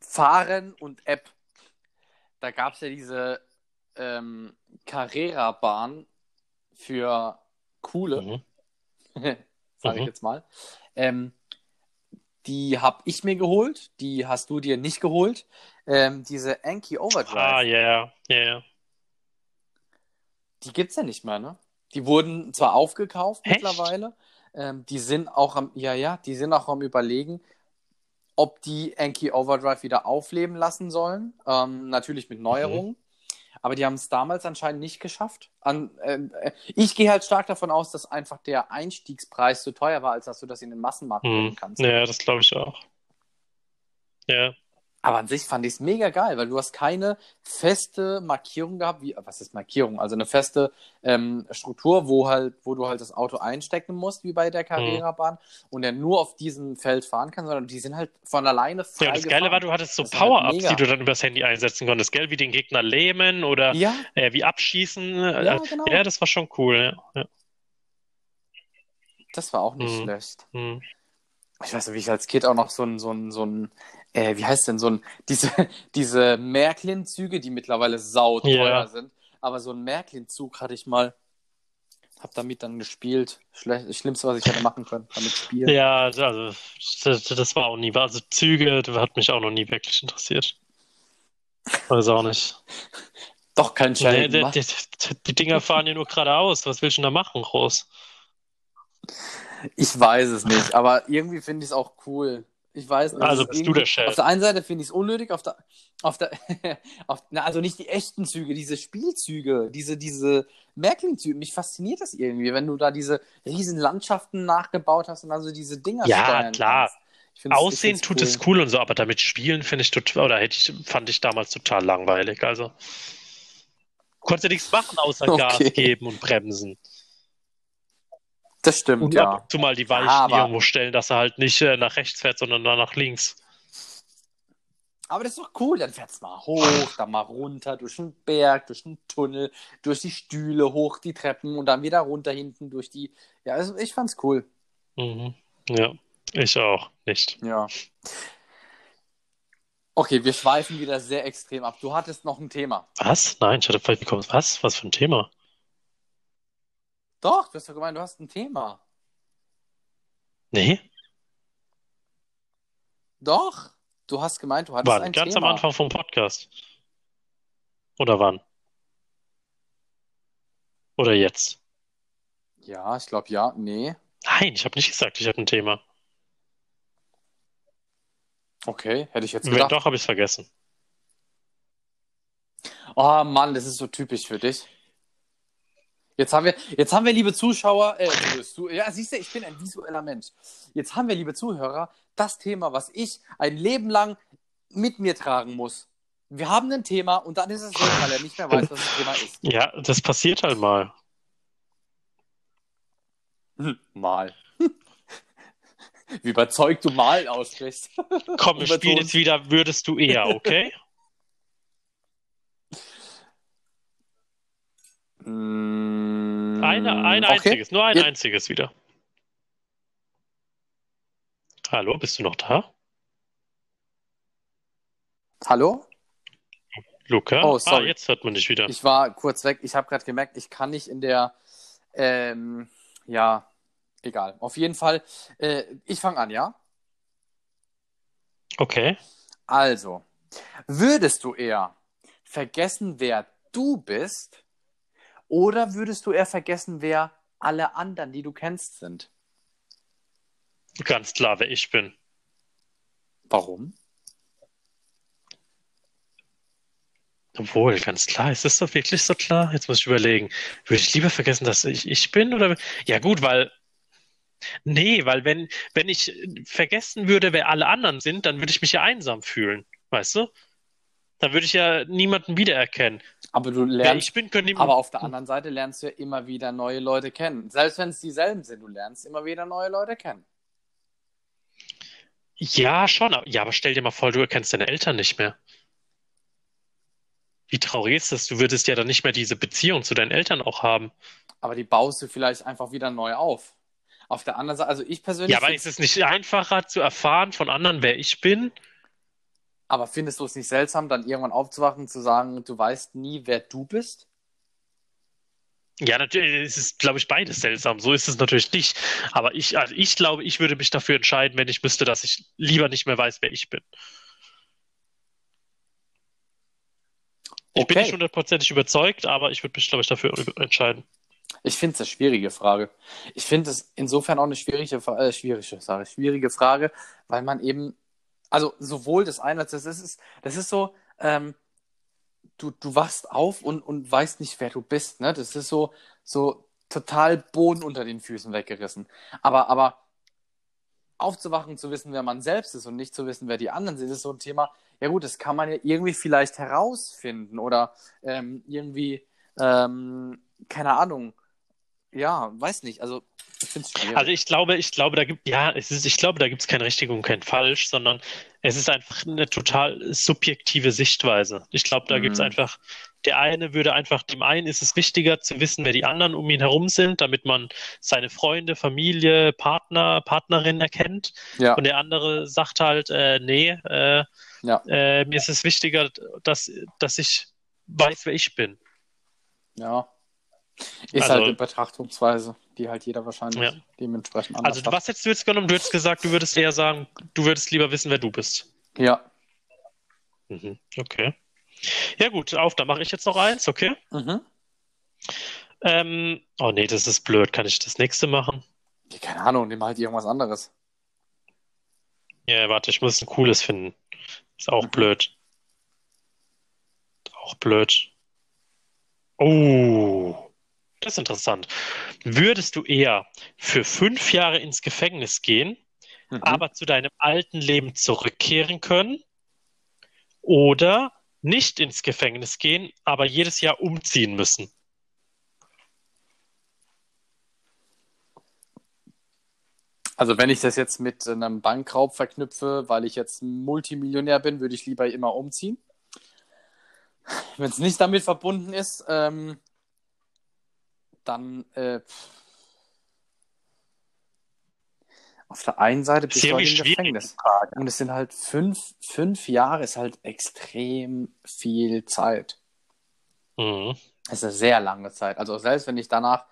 Fahren und App, da gab es ja diese ähm, Carrera-Bahn für Coole, Mhm. [LAUGHS] sage ich Mhm. jetzt mal. Ähm, die habe ich mir geholt, die hast du dir nicht geholt. Ähm, diese Anki Overdrive, Ah, ja, ja, ja, ja. die gibt's ja nicht mehr, ne? Die wurden zwar aufgekauft Echt? mittlerweile, ähm, die sind auch am, ja, ja, die sind auch am überlegen, ob die Anki Overdrive wieder aufleben lassen sollen. Ähm, natürlich mit Neuerungen. Aber die haben es damals anscheinend nicht geschafft. An, ähm, äh, ich gehe halt stark davon aus, dass einfach der Einstiegspreis zu teuer war, als dass du das in den Massenmarkt bringen Hm. kannst. Ja, das glaube ich auch. Ja, Aber an sich fand ich es mega geil, weil du hast keine feste Markierung gehabt, wie, was ist Markierung? Also eine feste ähm, Struktur, wo halt, wo du halt das Auto einstecken musst, wie bei der Mhm. Carrera-Bahn, und der nur auf diesem Feld fahren kann, sondern die sind halt von alleine frei Ja, das Geile gefahren. war, du hattest so halt Power-Ups, mega. die du dann übers Handy einsetzen konntest, gell? Wie den Gegner lähmen oder Ja, äh, wie abschießen. ja, Ja, genau. ja, das war schon cool. Ja. Ja. Das war auch nicht Mhm. schlecht. Hm. Ich weiß nicht, wie ich als Kind auch noch so ein, so ein, so ein, äh, wie heißt denn so ein, [LAUGHS] diese, diese Märklin-Züge, die mittlerweile sauteuer Ja. sind. Aber so ein Märklin-Zug hatte ich mal, hab damit dann gespielt. Schle das Schlimmste, was ich hätte machen können, damit spielen. Ja, also das, das war auch nie. Also Züge, das hat mich auch noch nie wirklich interessiert. Weiß auch nicht. [LAUGHS] Doch kein Nee, Sheldon, die, die, die Dinger fahren ja nur geradeaus. Was willst du denn da machen, groß? Ich weiß es nicht, aber irgendwie finde ich es auch cool. Ich weiß nicht. Also bist du der Chef. Auf der einen Seite finde ich es unnötig, auf der, auf der, [LAUGHS] auf, na, also nicht die echten Züge, diese Spielzüge, diese, diese Märklin-Züge. Mich fasziniert das irgendwie, wenn du da diese riesen Landschaften nachgebaut hast und also diese Dinger Ja, klar. Aussehen tut es cool und so, aber damit spielen finde ich total, oder hätte ich, fand ich damals total langweilig. Also konntest du nichts machen, außer [LAUGHS] Okay. Gas geben und bremsen. Das stimmt, Und ja. ab und zu mal die Weichen aber- irgendwo stellen, dass er halt nicht äh, nach rechts fährt, sondern dann nach links. Aber das ist doch cool. Dann fährt's mal hoch, dann mal runter, durch den Berg, durch den Tunnel, durch die Stühle, hoch die Treppen und dann wieder runter hinten durch die. Ja, also ich fand's cool. Mhm. Ja, ich auch nicht. Ja. Okay, wir schweifen wieder sehr extrem ab. Du hattest noch ein Thema. Was? Nein, ich hatte vielleicht bekommen. Was? Was für ein Thema? Doch, du hast doch gemeint, du hast ein Thema. Nee, Doch, du hast gemeint, du hattest wann? ein Ganz Thema. am Anfang vom Podcast. Oder wann? Oder jetzt? Ja, ich glaube ja. Nee. Nein, ich habe nicht gesagt, ich habe ein Thema. Okay, hätte ich jetzt Wenn gedacht. doch, habe ich es vergessen. Oh Mann, das ist so typisch für dich. Jetzt haben wir, jetzt haben wir, liebe Zuschauer, äh, du, ja, siehst du, ich bin ein visueller Mensch. Jetzt haben wir, liebe Zuhörer, das Thema, was ich ein Leben lang mit mir tragen muss. Wir haben ein Thema und dann ist es weg, weil er nicht mehr weiß, was das Thema ist. Ja, das passiert halt mal. Hm, mal. [LAUGHS] Wie überzeugt du mal aussprichst. [LAUGHS] Komm, wir spielen jetzt wieder, würdest du eher, okay? Mm, [LAUGHS] Eine, ein okay. einziges, nur ein Ja. einziges wieder. Hallo, bist du noch da? Hallo? Luca? Oh, Ah, sorry. jetzt hört man dich wieder. Ich war kurz weg. Ich habe gerade gemerkt, ich kann nicht in der. Ähm, ja, egal. Auf jeden Fall. Äh, ich fange an, ja? Okay. Also, würdest du eher vergessen, wer du bist, oder würdest du eher vergessen, wer alle anderen, die du kennst, sind? Ganz klar, wer ich bin. Warum? Obwohl, ganz klar, ist das doch wirklich so klar? Jetzt muss ich überlegen. Würde ich lieber vergessen, dass ich ich bin oder? Ja gut, weil nee, weil wenn wenn ich vergessen würde, wer alle anderen sind, dann würde ich mich ja einsam fühlen, weißt du? Dann würde ich ja niemanden wiedererkennen. Aber du lernst. ich bin, Aber auf der anderen Seite lernst du ja immer wieder neue Leute kennen. Selbst wenn es dieselben sind, du lernst immer wieder neue Leute kennen. Ja, schon. Ja, aber stell dir mal vor, du erkennst deine Eltern nicht mehr. Wie traurig ist das? Du würdest ja dann nicht mehr diese Beziehung zu deinen Eltern auch haben. Aber die baust du vielleicht einfach wieder neu auf. Auf der anderen Seite, also ich persönlich. Ja, aber ist es nicht einfacher zu erfahren von anderen, wer ich bin? Aber findest du es nicht seltsam, dann irgendwann aufzuwachen und zu sagen, du weißt nie, wer du bist? Ja, natürlich ist es, glaube ich, beides seltsam. So ist es natürlich nicht. Aber ich, also ich glaube, ich würde mich dafür entscheiden, wenn ich wüsste, dass ich lieber nicht mehr weiß, wer ich bin. Ich bin nicht hundertprozentig überzeugt, aber ich würde mich, glaube ich, dafür entscheiden. Ich finde es eine schwierige Frage. Ich finde es insofern auch eine schwierige, äh, schwierige, sage schwierige Frage, weil man eben, also sowohl das eine als das ist, das ist so, ähm, du, du wachst auf und, und weißt nicht, wer du bist, ne? Das ist so, so total Boden unter den Füßen weggerissen. Aber, aber aufzuwachen, zu wissen, wer man selbst ist und nicht zu wissen, wer die anderen sind, ist so ein Thema. Ja gut, das kann man ja irgendwie vielleicht herausfinden oder ähm, irgendwie, ähm, keine Ahnung. Ja, weiß nicht. Also Also ich glaube, ich glaube, da gibt, ja, es ist, ich glaube, da gibt es kein richtig und kein falsch, sondern es ist einfach eine total subjektive Sichtweise. Ich glaube, da Mhm. gibt es einfach, der eine würde einfach, dem einen ist es wichtiger zu wissen, wer die anderen um ihn herum sind, damit man seine Freunde, Familie, Partner, Partnerin erkennt. ja, Und der andere sagt halt, äh, nee, äh, ja, äh, mir ist es wichtiger, dass, dass ich weiß, wer ich bin. ja. Ist Also- halt eine Betrachtungsweise, die halt jeder wahrscheinlich Ja. dementsprechend anders Also was hättest du jetzt genommen? Du hättest gesagt, du würdest eher sagen, du würdest lieber wissen, wer du bist. Ja. Mhm, okay. Ja gut, auf, da mache ich jetzt noch eins, okay? Mhm. Ähm, oh nee, das ist blöd. Kann ich das nächste machen? Ja, Keine Ahnung, nimm halt irgendwas anderes. Ja, warte, ich muss ein cooles finden. Ist auch Mhm. blöd. Auch blöd. Oh, das ist interessant. Würdest du eher für fünf Jahre ins Gefängnis gehen, Mhm. aber zu deinem alten Leben zurückkehren können? Oder nicht ins Gefängnis gehen, aber jedes Jahr umziehen müssen? Also wenn ich das jetzt mit einem Bankraub verknüpfe, weil ich jetzt Multimillionär bin, würde ich lieber immer umziehen. Wenn es nicht damit verbunden ist, ähm, dann äh, auf der einen Seite bist Ist du halt im Gefängnis. Und es sind halt fünf, fünf Jahre, ist halt extrem viel Zeit. Mhm. Es ist eine sehr lange Zeit. Also selbst wenn ich danach,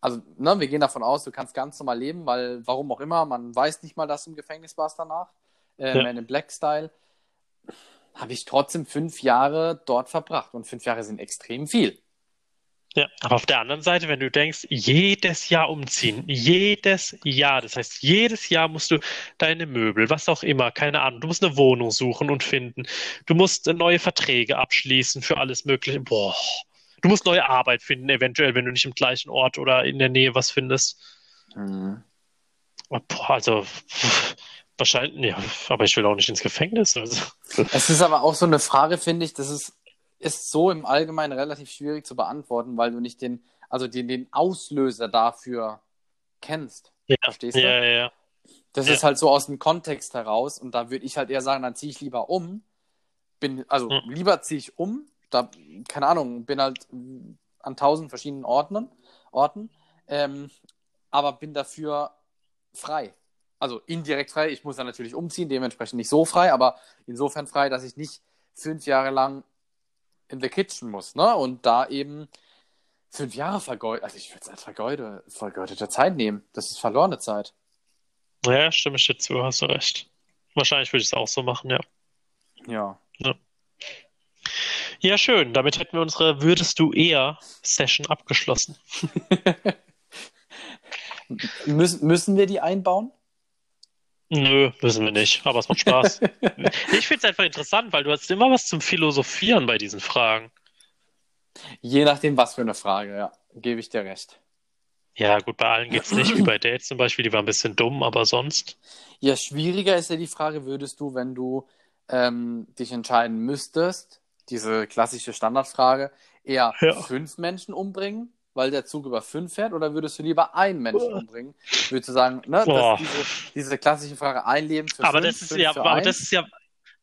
also ne, wir gehen davon aus, du kannst ganz normal leben, weil warum auch immer, man weiß nicht mal, dass du im Gefängnis warst danach, äh, Ja. Man in Black Style, habe ich trotzdem fünf Jahre dort verbracht. Und fünf Jahre sind extrem viel. Ja, aber auf der anderen Seite, wenn du denkst, jedes Jahr umziehen, jedes Jahr, das heißt, jedes Jahr musst du deine Möbel, was auch immer, keine Ahnung, du musst eine Wohnung suchen und finden, du musst äh, neue Verträge abschließen für alles Mögliche. Boah, du musst neue Arbeit finden, eventuell, wenn du nicht im gleichen Ort oder in der Nähe was findest. Mhm. Boah, also wahrscheinlich, ja, aber ich will auch nicht ins Gefängnis. Also. Es ist aber auch so eine Frage, finde ich, das ist, ist so im Allgemeinen relativ schwierig zu beantworten, weil du nicht den, also den, den Auslöser dafür kennst. Ja. Verstehst du? Ja, ja, ja. Das Ja. ist halt so aus dem Kontext heraus und da würde ich halt eher sagen, dann ziehe ich lieber um. Bin, also Hm. lieber ziehe ich um, da, keine Ahnung, bin halt an tausend verschiedenen Orten, Orten ähm, aber bin dafür frei. Also indirekt frei, ich muss dann natürlich umziehen, dementsprechend nicht so frei, aber insofern frei, dass ich nicht fünf Jahre lang in the kitchen muss, ne? Und da eben fünf Jahre vergeudet, also ich würde es als vergeude, vergeudete Zeit nehmen. Das ist verlorene Zeit. Ja, stimme ich dir zu, hast du recht. Wahrscheinlich würde ich es auch so machen, ja. Ja. Ja, schön. Damit hätten wir unsere Würdest du eher Session abgeschlossen. [LAUGHS] Müssen, müssen wir die einbauen? Nö, müssen wir nicht, aber es macht Spaß. [LAUGHS] ich finde es einfach interessant, weil du hast immer was zum Philosophieren bei diesen Fragen. Je nachdem, was für eine Frage, ja. Gebe ich dir recht. Ja, gut, bei allen geht's nicht, wie bei Dates zum Beispiel, die war ein bisschen dumm, aber sonst. Ja, schwieriger ist ja die Frage, würdest du, wenn du ähm, dich entscheiden müsstest, diese klassische Standardfrage, eher Ja. fünf Menschen umbringen, weil der Zug über fünf fährt, oder würdest du lieber einen Menschen umbringen? Würdest du sagen, ne, diese, diese klassische Frage, ein Leben für Aber fünf, das ist fünf ja, für aber einen? das ist ja,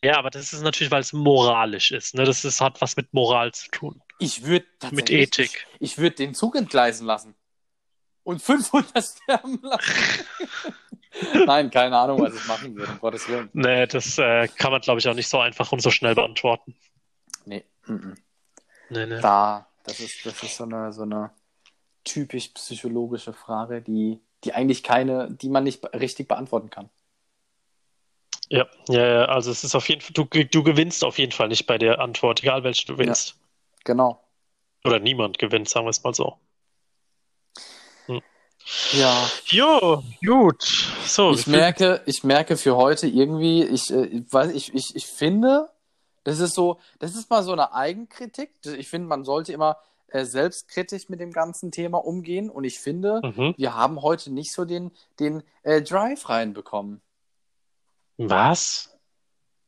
ja, aber das ist natürlich, weil es moralisch ist, ne? Das ist, hat was mit Moral zu tun. Ich würde Mit Ethik. Ich, ich würde den Zug entgleisen lassen. Und 500 sterben lassen. [LAUGHS] Nein, keine Ahnung, was ich machen würde, um Gottes Willen. Nee, das äh, kann man, glaube ich, auch nicht so einfach und so schnell beantworten. Nee, mhm. Nee, nee. da, das ist, das ist so eine, so eine typisch psychologische Frage, die, die eigentlich keine, die man nicht richtig beantworten kann. Ja, ja, ja, also es ist auf jeden Fall, du, du gewinnst auf jeden Fall nicht bei der Antwort, egal welche du willst. Genau. Oder niemand gewinnt, sagen wir es mal so. Ja, Jo, gut. So, ich merke, ich merke für heute irgendwie, ich, äh, ich weiß, ich, ich, ich finde, das ist so, das ist mal so eine Eigenkritik. Ich finde, man sollte immer äh, selbstkritisch mit dem ganzen Thema umgehen und ich finde, Mhm. wir haben heute nicht so den, den äh, Drive reinbekommen. Was?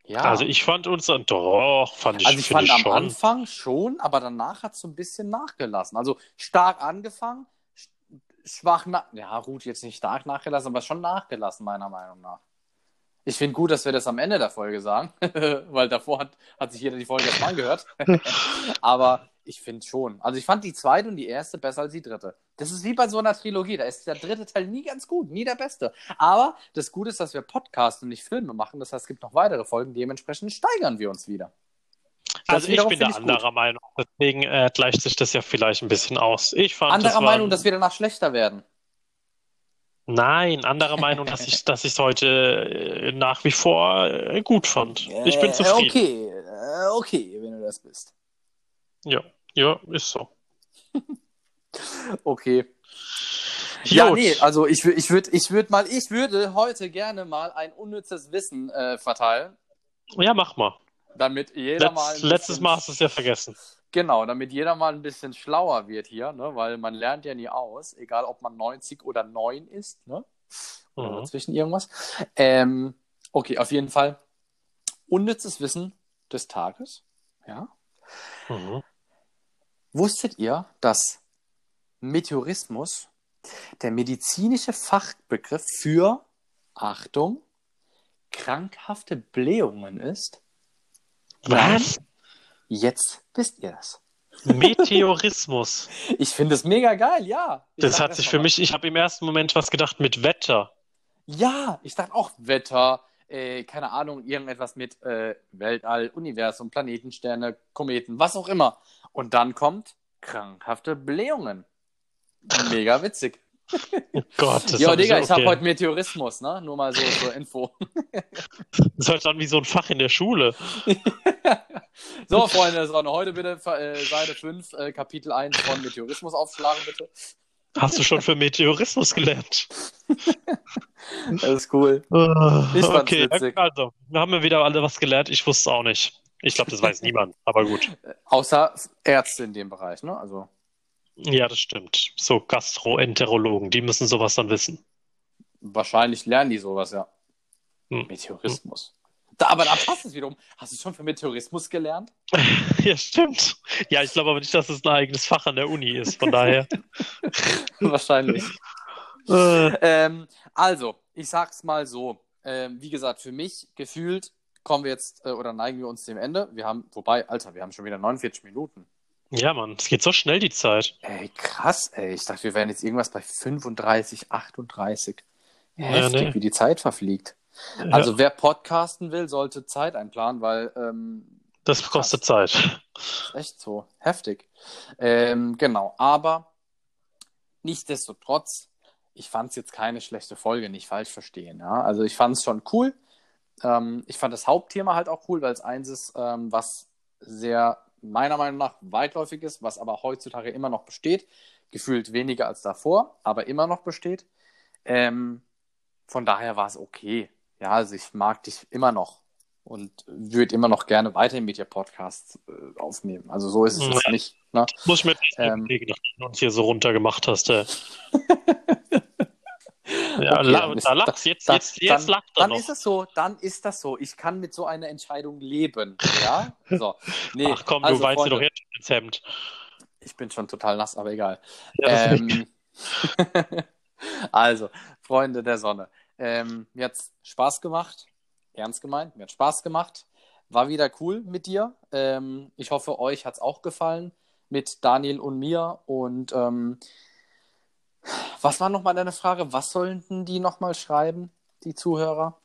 Ja. Also ich fand uns, doch, fand ich, Also ich fand am schon. Anfang schon, aber danach hat es so ein bisschen nachgelassen. Also stark angefangen, sch- schwach nach. Ja, Ruth jetzt nicht stark nachgelassen, aber schon nachgelassen, meiner Meinung nach. Ich finde gut, dass wir das am Ende der Folge sagen, [LAUGHS] weil davor hat, hat sich jeder die Folge erstmal angehört. [LAUGHS] aber ich finde schon. Also ich fand die zweite und die erste besser als die dritte. Das ist wie bei so einer Trilogie. Da ist der dritte Teil nie ganz gut, nie der beste. Aber das Gute ist, dass wir Podcasts und nicht Filme machen. Das heißt, es gibt noch weitere Folgen. Dementsprechend steigern wir uns wieder. Das Also ich bin da ich gut. anderer Meinung. Deswegen äh, gleicht sich das ja vielleicht ein bisschen aus. Ich fand, Anderer das Meinung, ein- dass wir danach schlechter werden. Nein, anderer Meinung, dass ich dass ich es heute äh, nach wie vor äh, gut fand. Ich bin Äh, zufrieden. Okay, äh, okay, wenn du das bist. Ja, ja, ist so. [LAUGHS] Okay. Ja, nee, also ich, ich würde ich würd mal, ich würde heute gerne mal ein unnützes Wissen äh, verteilen, Ja, mach mal. damit jeder mal. Letz, ein letztes Mal hast du es ja vergessen. Genau, damit jeder mal ein bisschen schlauer wird hier, ne? weil man lernt ja nie aus, egal ob man 90 oder 9 ist, ne? Oder Mhm. dazwischen irgendwas. Ähm, okay, auf jeden Fall. Unnützes Wissen des Tages. Ja. Mhm. Wusstet ihr, dass Meteorismus der medizinische Fachbegriff für, Achtung, krankhafte Blähungen ist? Was? Jetzt wisst ihr das. Meteorismus. [LAUGHS] Ich finde es mega geil, ja. Ich Das hat sich für mich, ich habe im ersten Moment was gedacht mit Wetter. Ja, ich dachte auch Wetter, äh, keine Ahnung, irgendetwas mit äh, Weltall, Universum, Planetensterne, Kometen, was auch immer. Und dann kommt krankhafte Blähungen. Mega witzig. Oh Gott, das ja, hab Digga, so- ich habe okay. heute Meteorismus, ne? Nur mal so zur Info. [LAUGHS] Das hört an wie so ein Fach in der Schule. [LAUGHS] so, Freunde der Sonne, heute bitte äh, Seite 5, äh, Kapitel 1 von Meteorismus aufschlagen, bitte. Hast du schon für Meteorismus gelernt? [LAUGHS] Das ist cool. Ich Ich fand's okay, witzig. also, wir haben ja wieder alle was gelernt. Ich wusste es auch nicht. Ich glaube, das weiß [LAUGHS] niemand, aber gut. Außer Ärzte in dem Bereich, ne? Also, Ja, das stimmt. So Gastroenterologen, die müssen sowas dann wissen. wahrscheinlich lernen die sowas, ja. Hm. Meteorismus. Da, aber da passt es wiederum. Hast du schon für Meteorismus gelernt? [LAUGHS] Ja, stimmt. Ja, ich glaube aber nicht, dass es ein eigenes Fach an der Uni ist. Von daher. [LAUGHS] Wahrscheinlich. Äh, ähm, also, ich sag's mal so. Ähm, wie gesagt, für mich gefühlt kommen wir jetzt äh, oder neigen wir uns dem Ende. Wir haben, wobei, Alter, wir haben schon wieder 49 Minuten. ja, Mann, es geht so schnell die Zeit. Ey, krass, ey. Ich dachte, wir wären jetzt irgendwas bei 35, 38. Ja, Heftig, nee. wie die Zeit verfliegt. Also, wer podcasten will, sollte Zeit einplanen, weil ähm, Das kostet Zeit. ist echt so heftig. Ähm, genau, aber nichtsdestotrotz, ich fand es jetzt keine schlechte Folge, nicht falsch verstehen. Ja? Also ich fand es schon cool. Ähm, ich fand das Hauptthema halt auch cool, weil es eins ist, ähm, was sehr meiner Meinung nach weitläufig ist, was aber heutzutage immer noch besteht. Gefühlt weniger als davor, aber immer noch besteht. Ähm, von daher war es okay. Ja, also ich mag dich immer noch und würde immer noch gerne weiterhin mit dir Podcasts äh, aufnehmen. Also so ist es Ja. nicht. Ne? Muss ich mir Ähm. überlegen, nachdem du uns hier so runtergemacht hast. Äh. [LAUGHS] ja, Okay, la da lachst jetzt, Da- jetzt, jetzt dann, lacht er dann noch. ist es so, dann ist das so. Ich kann mit so einer Entscheidung leben. Ja? [LAUGHS] So. Nee, Ach komm, also, du weißt Freunde, doch jetzt schon ins Hemd. Ich bin schon total nass, aber egal. Ja, Ähm, [LAUGHS] also, Freunde der Sonne. Ähm, mir hat's Spaß gemacht. Ernst gemeint, mir hat Spaß gemacht. War wieder cool mit dir. Ähm, ich hoffe, euch hat's auch gefallen mit Daniel und mir. Und ähm, was war nochmal deine Frage? Was sollten die nochmal schreiben, die Zuhörer?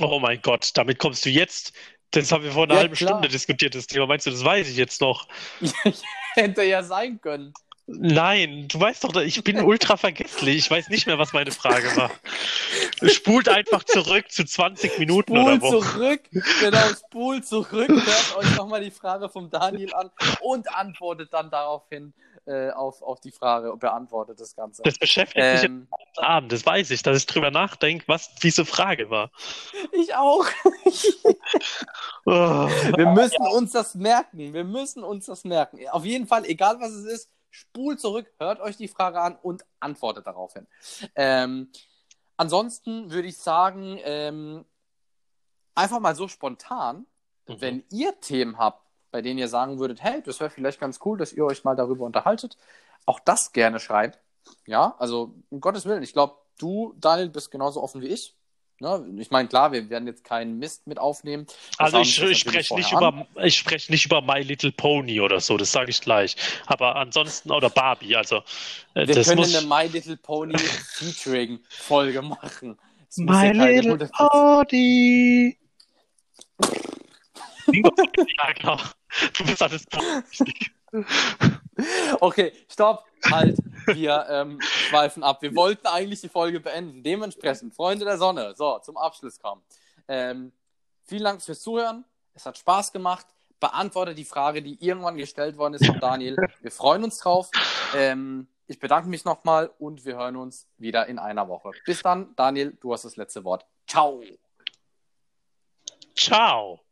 Oh mein Gott, damit kommst du jetzt. Das haben wir vor einer Ja, halben klar. Stunde diskutiert, das Thema. Meinst du, das weiß ich jetzt noch? [LAUGHS] Hätte ja sein können. Nein, du weißt doch, ich bin ultra vergesslich. Ich weiß nicht mehr, was meine Frage war. Spult einfach zurück zu 20 Minuten Spul oder wo. zurück, genau, spul zurück, hört euch nochmal die Frage vom Daniel an und antwortet dann daraufhin äh, auf, auf die Frage, beantwortet das Ganze. Das beschäftigt mich Ähm, jetzt am Abend, das weiß ich, dass ich drüber nachdenke, was diese Frage war. ich auch. [LAUGHS] Oh. Wir müssen uns das merken. Wir müssen uns das merken. Auf jeden Fall, egal was es ist, spult zurück, hört euch die Frage an und antwortet daraufhin. Ähm, ansonsten würde ich sagen, ähm, einfach mal so spontan, Mhm. wenn ihr Themen habt, bei denen ihr sagen würdet, hey, das wäre vielleicht ganz cool, dass ihr euch mal darüber unterhaltet, auch das gerne schreibt. Ja, also um Gottes Willen, ich glaube, du, Daniel, bist genauso offen wie ich. Ne? Ich meine, klar, wir werden jetzt keinen Mist mit aufnehmen. Wir Also ich, das ich spreche nicht über ich spreche nicht über My Little Pony oder so, das sage ich gleich. Aber ansonsten oder Barbie, also äh, Wir das können muss eine My Little Pony Featuring-Folge machen. Muss My Little 100 Pony. [LAUGHS] ja, genau. Du bist alles richtig. [LAUGHS] Okay, stopp, halt. Wir ähm, schweifen ab. Wir wollten eigentlich die Folge beenden. Dementsprechend, Freunde der Sonne, so, zum Abschluss kommen. Ähm, vielen Dank fürs Zuhören. Es hat Spaß gemacht. Beantworte die Frage, die irgendwann gestellt worden ist von Daniel. Wir freuen uns drauf. Ähm, ich bedanke mich nochmal und wir hören uns wieder in einer Woche. Bis dann, Daniel, du hast das letzte Wort. Ciao. Ciao.